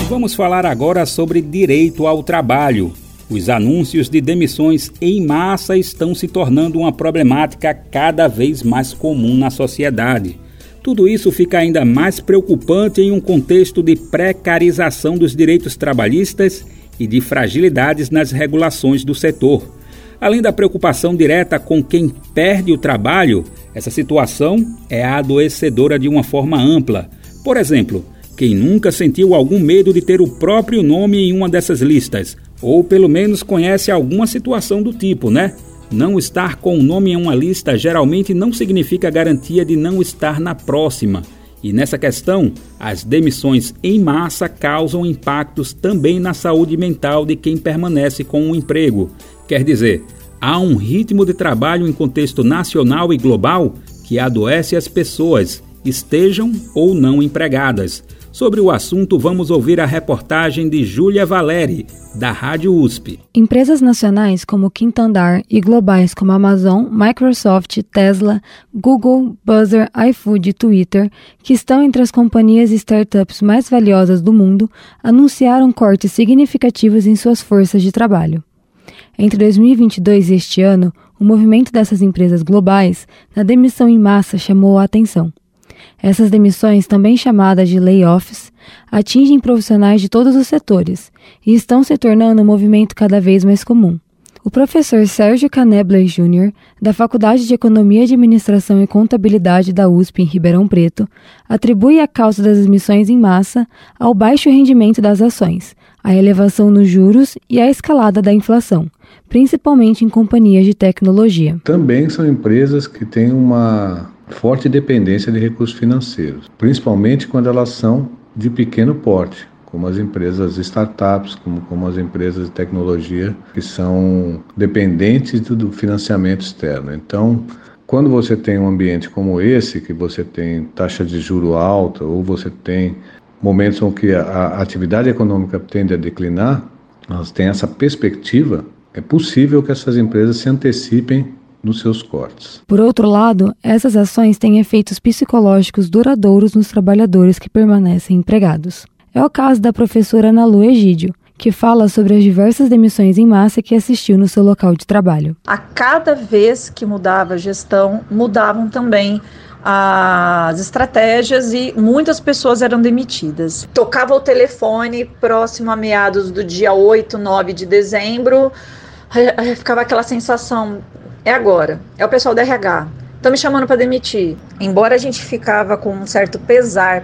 Vamos falar agora sobre direito ao trabalho. Os anúncios de demissões em massa estão se tornando uma problemática cada vez mais comum na sociedade. Tudo isso fica ainda mais preocupante em um contexto de precarização dos direitos trabalhistas e de fragilidades nas regulações do setor. Além da preocupação direta com quem perde o trabalho, essa situação é adoecedora de uma forma ampla. Por exemplo, quem nunca sentiu algum medo de ter o próprio nome em uma dessas listas, ou pelo menos conhece alguma situação do tipo, né? Não estar com o nome em uma lista geralmente não significa garantia de não estar na próxima. E nessa questão, as demissões em massa causam impactos também na saúde mental de quem permanece com o emprego. Quer dizer, há um ritmo de trabalho em contexto nacional e global que adoece as pessoas, estejam ou não empregadas. Sobre o assunto, vamos ouvir a reportagem de Júlia Valeri, da Rádio USP. Empresas nacionais como Quintandar e globais como Amazon, Microsoft, Tesla, Google, Buzzer, iFood e Twitter, que estão entre as companhias e startups mais valiosas do mundo, anunciaram cortes significativos em suas forças de trabalho. Entre 2022 e este ano, o movimento dessas empresas globais na demissão em massa chamou a atenção. Essas demissões, também chamadas de layoffs, atingem profissionais de todos os setores e estão se tornando um movimento cada vez mais comum. O professor Sérgio Canebler Jr., da Faculdade de Economia, Administração e Contabilidade da USP em Ribeirão Preto, atribui a causa das demissões em massa ao baixo rendimento das ações, à elevação nos juros e à escalada da inflação, principalmente em companhias de tecnologia. Também são empresas que têm uma forte dependência de recursos financeiros, principalmente quando elas são de pequeno porte, como as empresas startups, como, como as empresas de tecnologia que são dependentes do financiamento externo. Então, quando você tem um ambiente como esse, que você tem taxa de juro alta ou você tem momentos em que a, a atividade econômica tende a declinar, elas têm essa perspectiva, é possível que essas empresas se antecipem nos seus cortes. Por outro lado, essas ações têm efeitos psicológicos duradouros nos trabalhadores que permanecem empregados. É o caso da professora Ana Lu Egídio, que fala sobre as diversas demissões em massa que assistiu no seu local de trabalho. A cada vez que mudava a gestão, mudavam também as estratégias e muitas pessoas eram demitidas. Tocava o telefone próximo a meados do dia 8, 9 de dezembro, ficava aquela sensação: é agora, é o pessoal da RH, estão me chamando para demitir. Embora a gente ficava com um certo pesar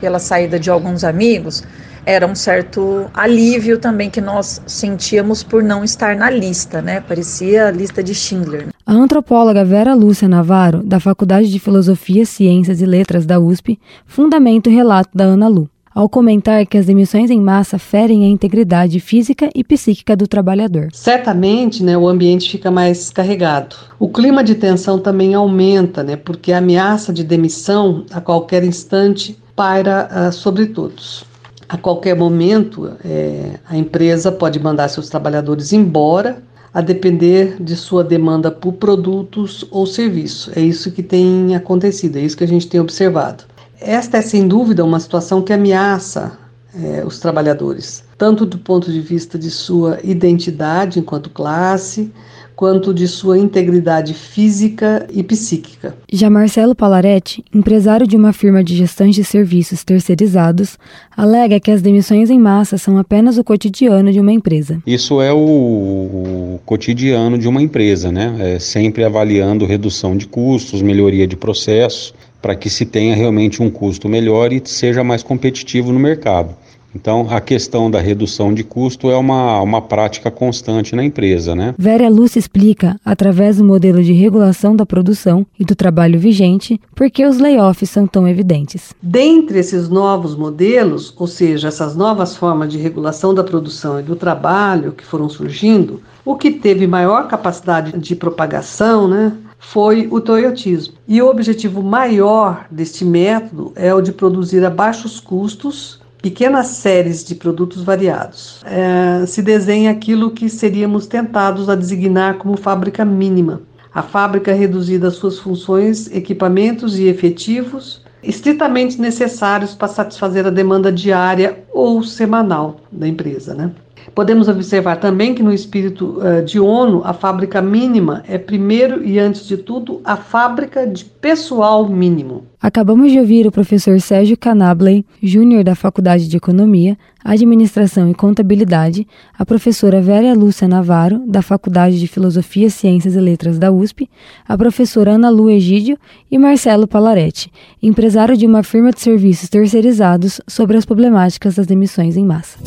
pela saída de alguns amigos, era um certo alívio também que nós sentíamos por não estar na lista, né? Parecia a lista de Schindler. A antropóloga Vera Lúcia Navarro, da Faculdade de Filosofia, Ciências e Letras da USP, fundamenta o relato da Ana Lu ao comentar que as demissões em massa ferem a integridade física e psíquica do trabalhador. Certamente, né, o ambiente fica mais carregado. O clima de tensão também aumenta, né, porque a ameaça de demissão a qualquer instante paira uh, sobre todos. A qualquer momento, é, a empresa pode mandar seus trabalhadores embora, a depender de sua demanda por produtos ou serviços. É isso que tem acontecido, é isso que a gente tem observado. Esta é sem dúvida uma situação que ameaça é, os trabalhadores, tanto do ponto de vista de sua identidade enquanto classe, quanto de sua integridade física e psíquica. Já Marcelo Palaretti, empresário de uma firma de gestão de serviços terceirizados, alega que as demissões em massa são apenas o cotidiano de uma empresa. Isso é o, o cotidiano de uma empresa, né? É sempre avaliando redução de custos, melhoria de processos, para que se tenha realmente um custo melhor e seja mais competitivo no mercado. Então, a questão da redução de custo é uma, uma prática constante na empresa, né? Vera Lúcia explica, através do modelo de regulação da produção e do trabalho vigente, por que os layoffs são tão evidentes. Dentre esses novos modelos, ou seja, essas novas formas de regulação da produção e do trabalho que foram surgindo, o que teve maior capacidade de propagação, né, foi o toyotismo. E o objetivo maior deste método é o de produzir a baixos custos pequenas séries de produtos variados. É, se desenha aquilo que seríamos tentados a designar como fábrica mínima. A fábrica reduzida às suas funções, equipamentos e efetivos estritamente necessários para satisfazer a demanda diária ou semanal da empresa, né? Podemos observar também que, no espírito uh, de ONU, a fábrica mínima é, primeiro e antes de tudo, a fábrica de pessoal mínimo. Acabamos de ouvir o professor Sérgio Canabley, júnior da Faculdade de Economia, Administração e Contabilidade, a professora Vera Lúcia Navarro, da Faculdade de Filosofia, Ciências e Letras da USP, a professora Ana Lu Egídio e Marcelo Palaretti, empresário de uma firma de serviços terceirizados sobre as problemáticas das emissões em massa.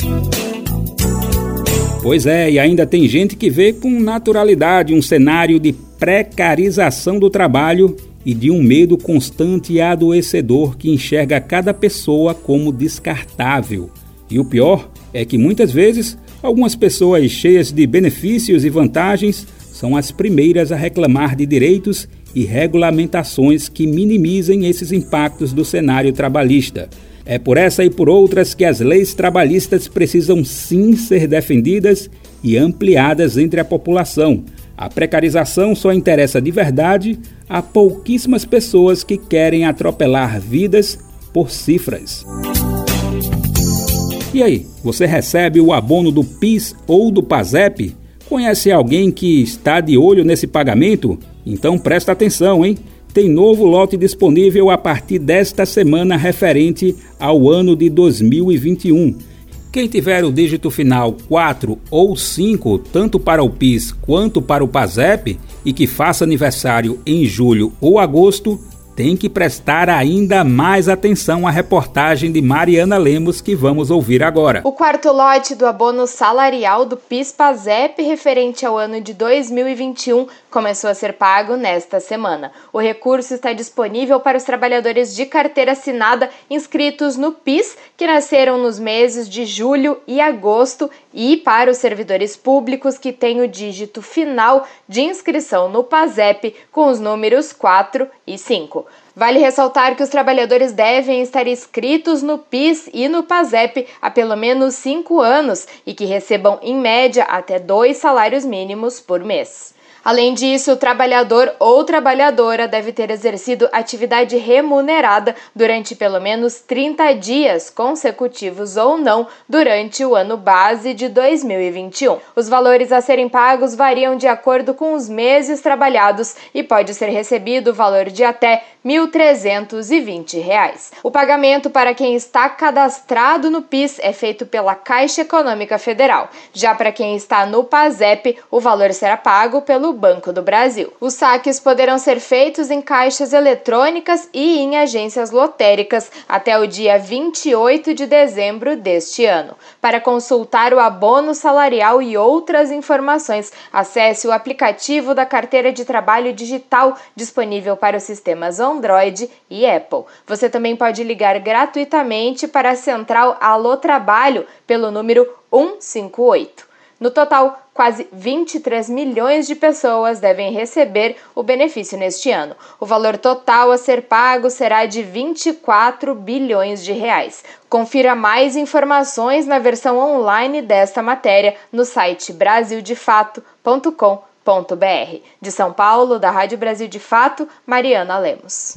Pois é, e ainda tem gente que vê com naturalidade um cenário de precarização do trabalho e de um medo constante e adoecedor que enxerga cada pessoa como descartável. E o pior é que muitas vezes algumas pessoas cheias de benefícios e vantagens são as primeiras a reclamar de direitos e regulamentações que minimizem esses impactos do cenário trabalhista. É por essa e por outras que as leis trabalhistas precisam sim ser defendidas e ampliadas entre a população. A precarização só interessa de verdade a pouquíssimas pessoas que querem atropelar vidas por cifras. E aí, você recebe o abono do PIS ou do PASEP? Conhece alguém que está de olho nesse pagamento? Então presta atenção, hein? Tem novo lote disponível a partir desta semana referente ao ano de 2021. Quem tiver o dígito final 4 ou 5, tanto para o PIS quanto para o PASEP, e que faça aniversário em julho ou agosto, tem que prestar ainda mais atenção à reportagem de Mariana Lemos que vamos ouvir agora. O quarto lote do abono salarial do PIS-PASEP referente ao ano de 2021 começou a ser pago nesta semana. O recurso está disponível para os trabalhadores de carteira assinada inscritos no PIS, que nasceram nos meses de julho e agosto, e para os servidores públicos que têm o dígito final de inscrição no PASEP com os números 4 e 5. Vale ressaltar que os trabalhadores devem estar inscritos no PIS e no PASEP há pelo menos cinco anos e que recebam, em média, até dois salários mínimos por mês. Além disso, o trabalhador ou trabalhadora deve ter exercido atividade remunerada durante pelo menos 30 dias consecutivos ou não durante o ano base de 2021. Os valores a serem pagos variam de acordo com os meses trabalhados e pode ser recebido o valor de até R$ 1.320. O pagamento para quem está cadastrado no PIS é feito pela Caixa Econômica Federal. Já para quem está no PASEP, o valor será pago pelo Banco do Brasil. Os saques poderão ser feitos em caixas eletrônicas e em agências lotéricas até o dia 28 de dezembro deste ano. Para consultar o abono salarial e outras informações, acesse o aplicativo da Carteira de Trabalho Digital disponível para os sistemas Android e Apple. Você também pode ligar gratuitamente para a central Alô Trabalho pelo número 158. No total, quase 23 milhões de pessoas devem receber o benefício neste ano. O valor total a ser pago será de 24 bilhões de reais. Confira mais informações na versão online desta matéria no site brasildefato.com.br. De São Paulo, da Rádio Brasil de Fato, Mariana Lemos.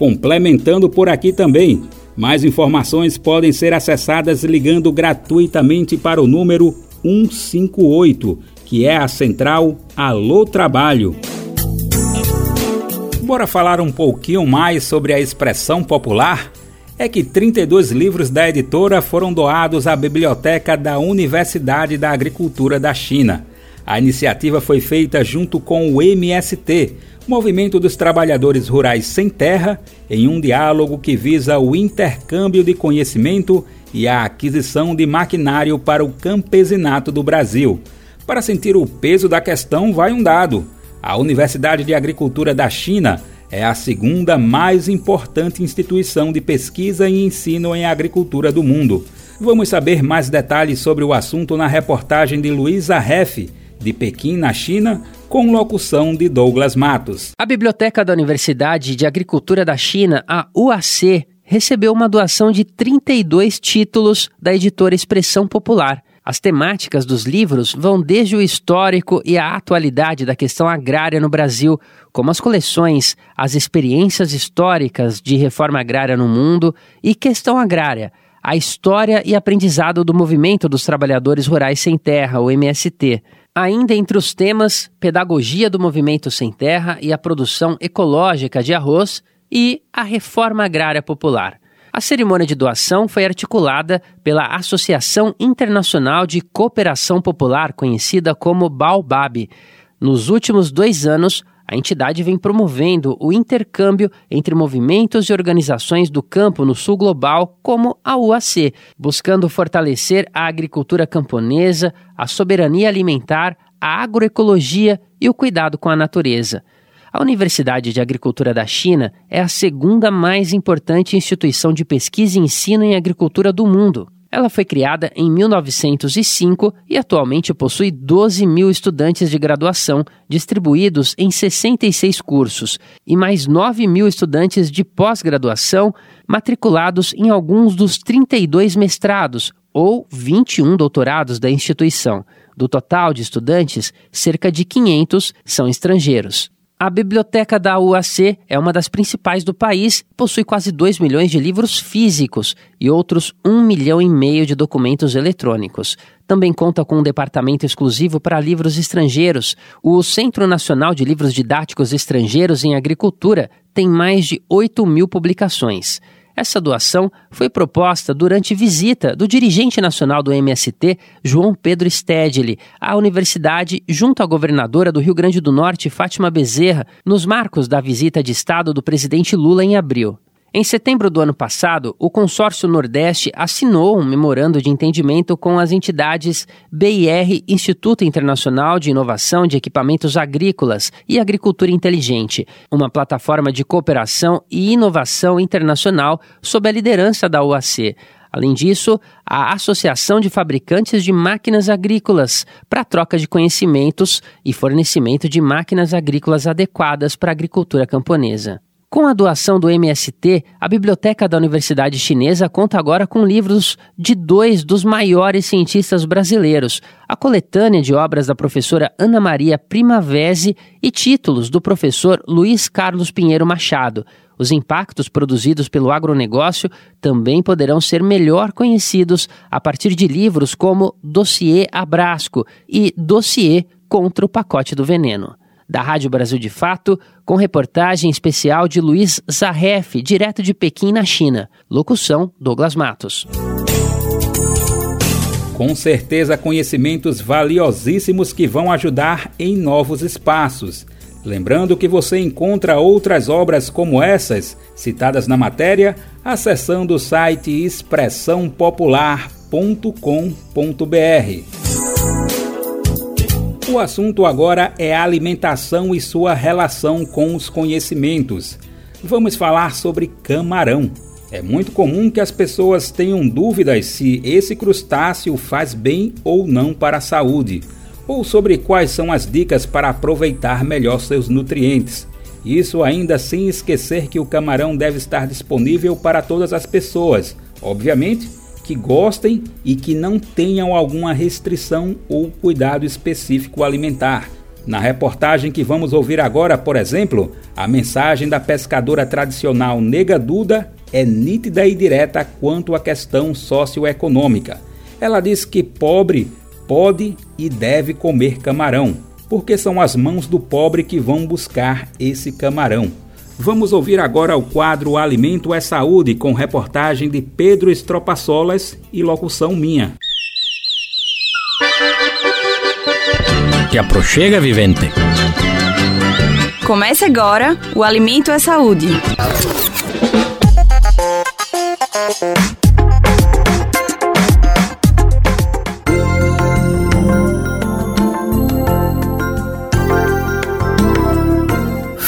Complementando por aqui também, mais informações podem ser acessadas ligando gratuitamente para o número 158, que é a central Alô Trabalho. Bora falar um pouquinho mais sobre a expressão popular? É que 32 livros da editora foram doados à biblioteca da Universidade da Agricultura da China. A iniciativa foi feita junto com o MST, Movimento dos Trabalhadores Rurais Sem Terra, em um diálogo que visa o intercâmbio de conhecimento e a aquisição de maquinário para o campesinato do Brasil. Para sentir o peso da questão, vai um dado. A Universidade de Agricultura da China é a segunda mais importante instituição de pesquisa e ensino em agricultura do mundo. Vamos saber mais detalhes sobre o assunto na reportagem de Luísa Reff, de Pequim, na China, com locução de Douglas Matos. A Biblioteca da Universidade de Agricultura da China, a UAC, recebeu uma doação de 32 títulos da editora Expressão Popular. As temáticas dos livros vão desde o histórico e a atualidade da questão agrária no Brasil, como as coleções As Experiências Históricas de Reforma Agrária no Mundo e Questão Agrária, a história e aprendizado do Movimento dos Trabalhadores Rurais Sem Terra, o MST. Ainda entre os temas, pedagogia do movimento sem terra e a produção ecológica de arroz e a reforma agrária popular. A cerimônia de doação foi articulada pela Associação Internacional de Cooperação Popular, conhecida como Baobab. Nos últimos dois anos, a entidade vem promovendo o intercâmbio entre movimentos e organizações do campo no sul global, como a UAC, buscando fortalecer a agricultura camponesa, a soberania alimentar, a agroecologia e o cuidado com a natureza. A Universidade de Agricultura da China é a segunda mais importante instituição de pesquisa e ensino em agricultura do mundo. Ela foi criada em 1905 e atualmente possui 12 mil estudantes de graduação, distribuídos em 66 cursos, e mais 9 mil estudantes de pós-graduação, matriculados em alguns dos 32 mestrados ou 21 doutorados da instituição. Do total de estudantes, cerca de 500 são estrangeiros. A biblioteca da UAC é uma das principais do país, possui quase 2 milhões de livros físicos e outros 1 milhão e meio de documentos eletrônicos. Também conta com um departamento exclusivo para livros estrangeiros. O Centro Nacional de Livros Didáticos Estrangeiros em Agricultura tem mais de 8 mil publicações. Essa doação foi proposta durante visita do dirigente nacional do MST, João Pedro Stedley, à universidade junto à governadora do Rio Grande do Norte, Fátima Bezerra, nos marcos da visita de Estado do presidente Lula em abril. Em setembro do ano passado, o Consórcio Nordeste assinou um memorando de entendimento com as entidades BIR, Instituto Internacional de Inovação de Equipamentos Agrícolas e Agricultura Inteligente, uma plataforma de cooperação e inovação internacional sob a liderança da OAC. Além disso, a Associação de Fabricantes de Máquinas Agrícolas para troca de conhecimentos e fornecimento de máquinas agrícolas adequadas para a agricultura camponesa. Com a doação do MST, a Biblioteca da Universidade Chinesa conta agora com livros de dois dos maiores cientistas brasileiros, a coletânea de obras da professora Ana Maria Primavesi e títulos do professor Luiz Carlos Pinheiro Machado. Os impactos produzidos pelo agronegócio também poderão ser melhor conhecidos a partir de livros como Dossiê Abrasco e Dossiê contra o Pacote do Veneno da Rádio Brasil de Fato, com reportagem especial de Luiz Zarref, direto de Pequim, na China. Locução: Douglas Matos. Com certeza, conhecimentos valiosíssimos que vão ajudar em novos espaços. Lembrando que você encontra outras obras como essas, citadas na matéria, acessando o site expressãopopular.com.br. O assunto agora é alimentação e sua relação com os conhecimentos. Vamos falar sobre camarão. É muito comum que as pessoas tenham dúvidas se esse crustáceo faz bem ou não para a saúde, ou sobre quais são as dicas para aproveitar melhor seus nutrientes. Isso ainda sem esquecer que o camarão deve estar disponível para todas as pessoas, obviamente que gostem e que não tenham alguma restrição ou cuidado específico alimentar. Na reportagem que vamos ouvir agora, por exemplo, a mensagem da pescadora tradicional Nega Duda é nítida e direta quanto à questão socioeconômica. Ela diz que pobre pode e deve comer camarão, porque são as mãos do pobre que vão buscar esse camarão. Vamos ouvir agora o quadro Alimento é Saúde, com reportagem de Pedro Estropaçolas e locução minha. Te aproxega, vivente. Comece agora o Alimento é Saúde.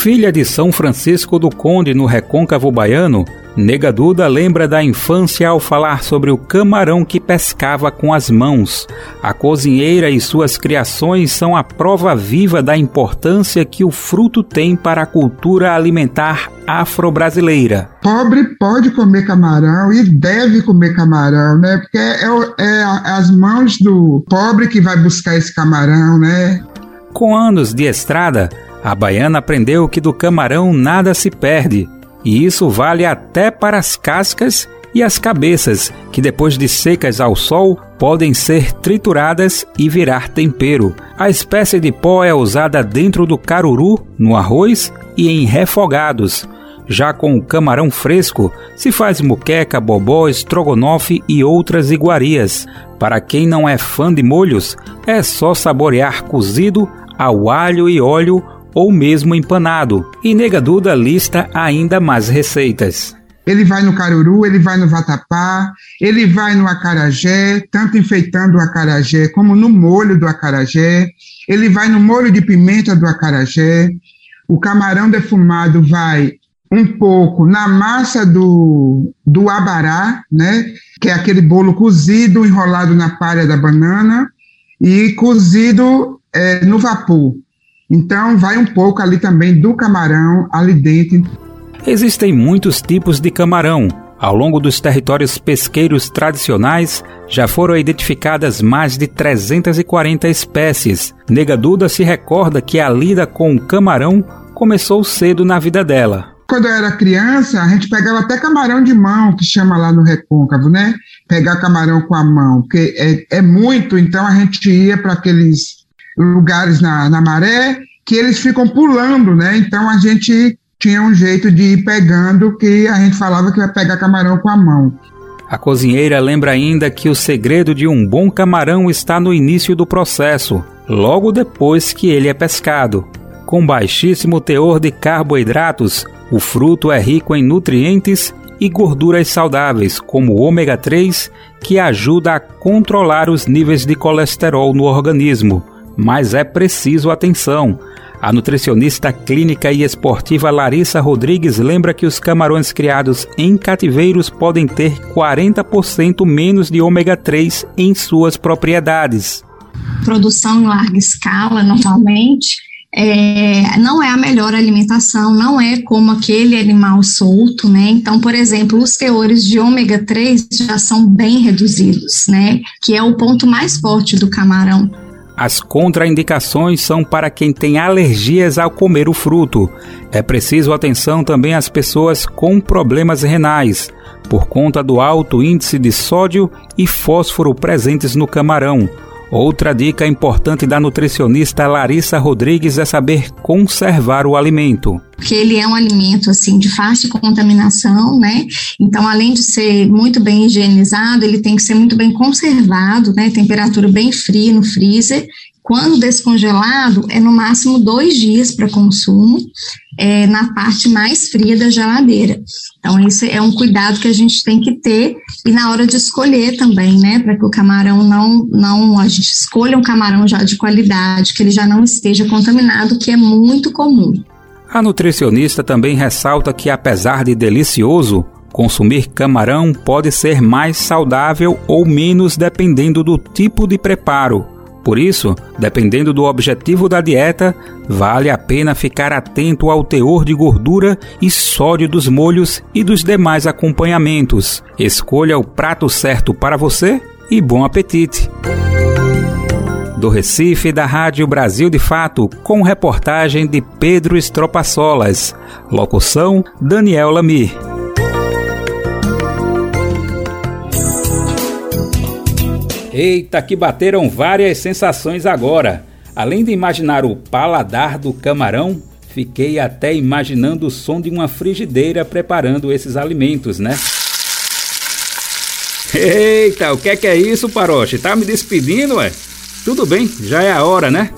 Filha de São Francisco do Conde no Recôncavo Baiano, Nega Duda lembra da infância ao falar sobre o camarão que pescava com as mãos. A cozinheira e suas criações são a prova viva da importância que o fruto tem para a cultura alimentar afro-brasileira. Pobre pode comer camarão e deve comer camarão, né? Porque é, é as mãos do pobre que vai buscar esse camarão, né? Com anos de estrada, a baiana aprendeu que do camarão nada se perde e isso vale até para as cascas e as cabeças, que depois de secas ao sol podem ser trituradas e virar tempero. A espécie de pó é usada dentro do caruru, no arroz e em refogados. Já com o camarão fresco, se faz muqueca, bobó, estrogonofe e outras iguarias. Para quem não é fã de molhos, é só saborear cozido ao alho e óleo ou mesmo empanado, e Nega Duda lista ainda mais receitas. Ele vai no caruru, ele vai no vatapá, ele vai no acarajé, tanto enfeitando o acarajé como no molho do acarajé, ele vai no molho de pimenta do acarajé, o camarão defumado vai um pouco na massa do, do abará, né, que é aquele bolo cozido, enrolado na palha da banana, e cozido é, no vapor. Então, vai um pouco ali também do camarão ali dentro. Existem muitos tipos de camarão. Ao longo dos territórios pesqueiros tradicionais, já foram identificadas mais de 340 espécies. Nega Duda se recorda que a lida com o camarão começou cedo na vida dela. Quando eu era criança, a gente pegava até camarão de mão, que chama lá no recôncavo, né? Pegar camarão com a mão, porque é, é muito, então a gente ia para aqueles lugares na, na maré que eles ficam pulando, né? Então a gente tinha um jeito de ir pegando que a gente falava que ia pegar camarão com a mão. A cozinheira lembra ainda que o segredo de um bom camarão está no início do processo, logo depois que ele é pescado. Com baixíssimo teor de carboidratos, o fruto é rico em nutrientes e gorduras saudáveis, como o ômega 3, que ajuda a controlar os níveis de colesterol no organismo mas é preciso atenção. A nutricionista clínica e esportiva Larissa Rodrigues lembra que os camarões criados em cativeiros podem ter 40% menos de ômega 3 em suas propriedades. Produção em larga escala, normalmente, é, não é a melhor alimentação, não é como aquele animal solto, né? Então, por exemplo, os teores de ômega 3 já são bem reduzidos, né? Que é o ponto mais forte do camarão. As contraindicações são para quem tem alergias ao comer o fruto. É preciso atenção também às pessoas com problemas renais, por conta do alto índice de sódio e fósforo presentes no camarão. Outra dica importante da nutricionista Larissa Rodrigues é saber conservar o alimento. Porque ele é um alimento assim de fácil contaminação, né? Então, além de ser muito bem higienizado, ele tem que ser muito bem conservado, né? Temperatura bem fria no freezer quando descongelado, é no máximo dois dias para consumo, é, na parte mais fria da geladeira. Então, isso é um cuidado que a gente tem que ter e na hora de escolher também, né? Para que o camarão não, não. A gente escolha um camarão já de qualidade, que ele já não esteja contaminado, que é muito comum. A nutricionista também ressalta que, apesar de delicioso, consumir camarão pode ser mais saudável ou menos dependendo do tipo de preparo. Por isso, dependendo do objetivo da dieta, vale a pena ficar atento ao teor de gordura e sódio dos molhos e dos demais acompanhamentos. Escolha o prato certo para você e bom apetite! Do Recife, da Rádio Brasil de Fato, com reportagem de Pedro Estropaçolas. Locução: Daniel Lamir. Eita, que bateram várias sensações agora. Além de imaginar o paladar do camarão, fiquei até imaginando o som de uma frigideira preparando esses alimentos, né? Eita, o que é que é isso, Paroche? Tá me despedindo, ué? tudo bem, já é a hora, né?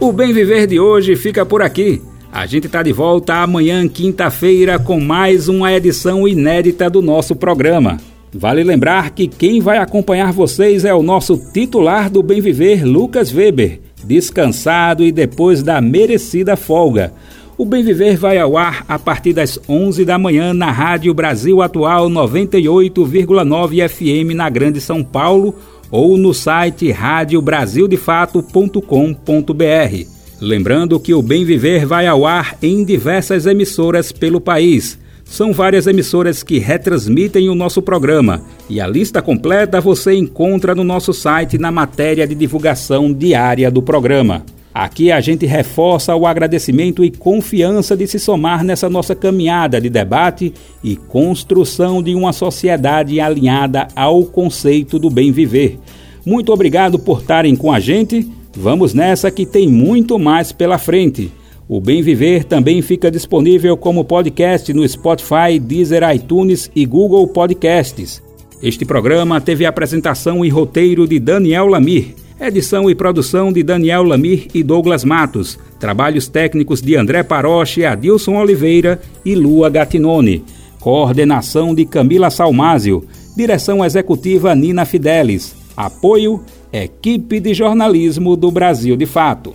O Bem Viver de hoje fica por aqui. A gente está de volta amanhã, quinta-feira, com mais uma edição inédita do nosso programa. Vale lembrar que quem vai acompanhar vocês é o nosso titular do Bem Viver, Lucas Weber, descansado e depois da merecida folga. O Bem Viver vai ao ar a partir das 11 da manhã na Rádio Brasil Atual 98,9 FM na Grande São Paulo ou no site radiobrasildefato.com.br. Lembrando que o Bem Viver vai ao ar em diversas emissoras pelo país. São várias emissoras que retransmitem o nosso programa e a lista completa você encontra no nosso site na matéria de divulgação diária do programa. Aqui a gente reforça o agradecimento e confiança de se somar nessa nossa caminhada de debate e construção de uma sociedade alinhada ao conceito do bem viver. Muito obrigado por estarem com a gente. Vamos nessa que tem muito mais pela frente. O Bem Viver também fica disponível como podcast no Spotify, Deezer, iTunes e Google Podcasts. Este programa teve apresentação e roteiro de Daniel Lamir. Edição e produção de Daniel Lamir e Douglas Matos. Trabalhos técnicos de André Paroche, Adilson Oliveira e Lua Gatinone. Coordenação de Camila Salmásio. Direção executiva Nina Fidelis. Apoio Equipe de Jornalismo do Brasil de Fato.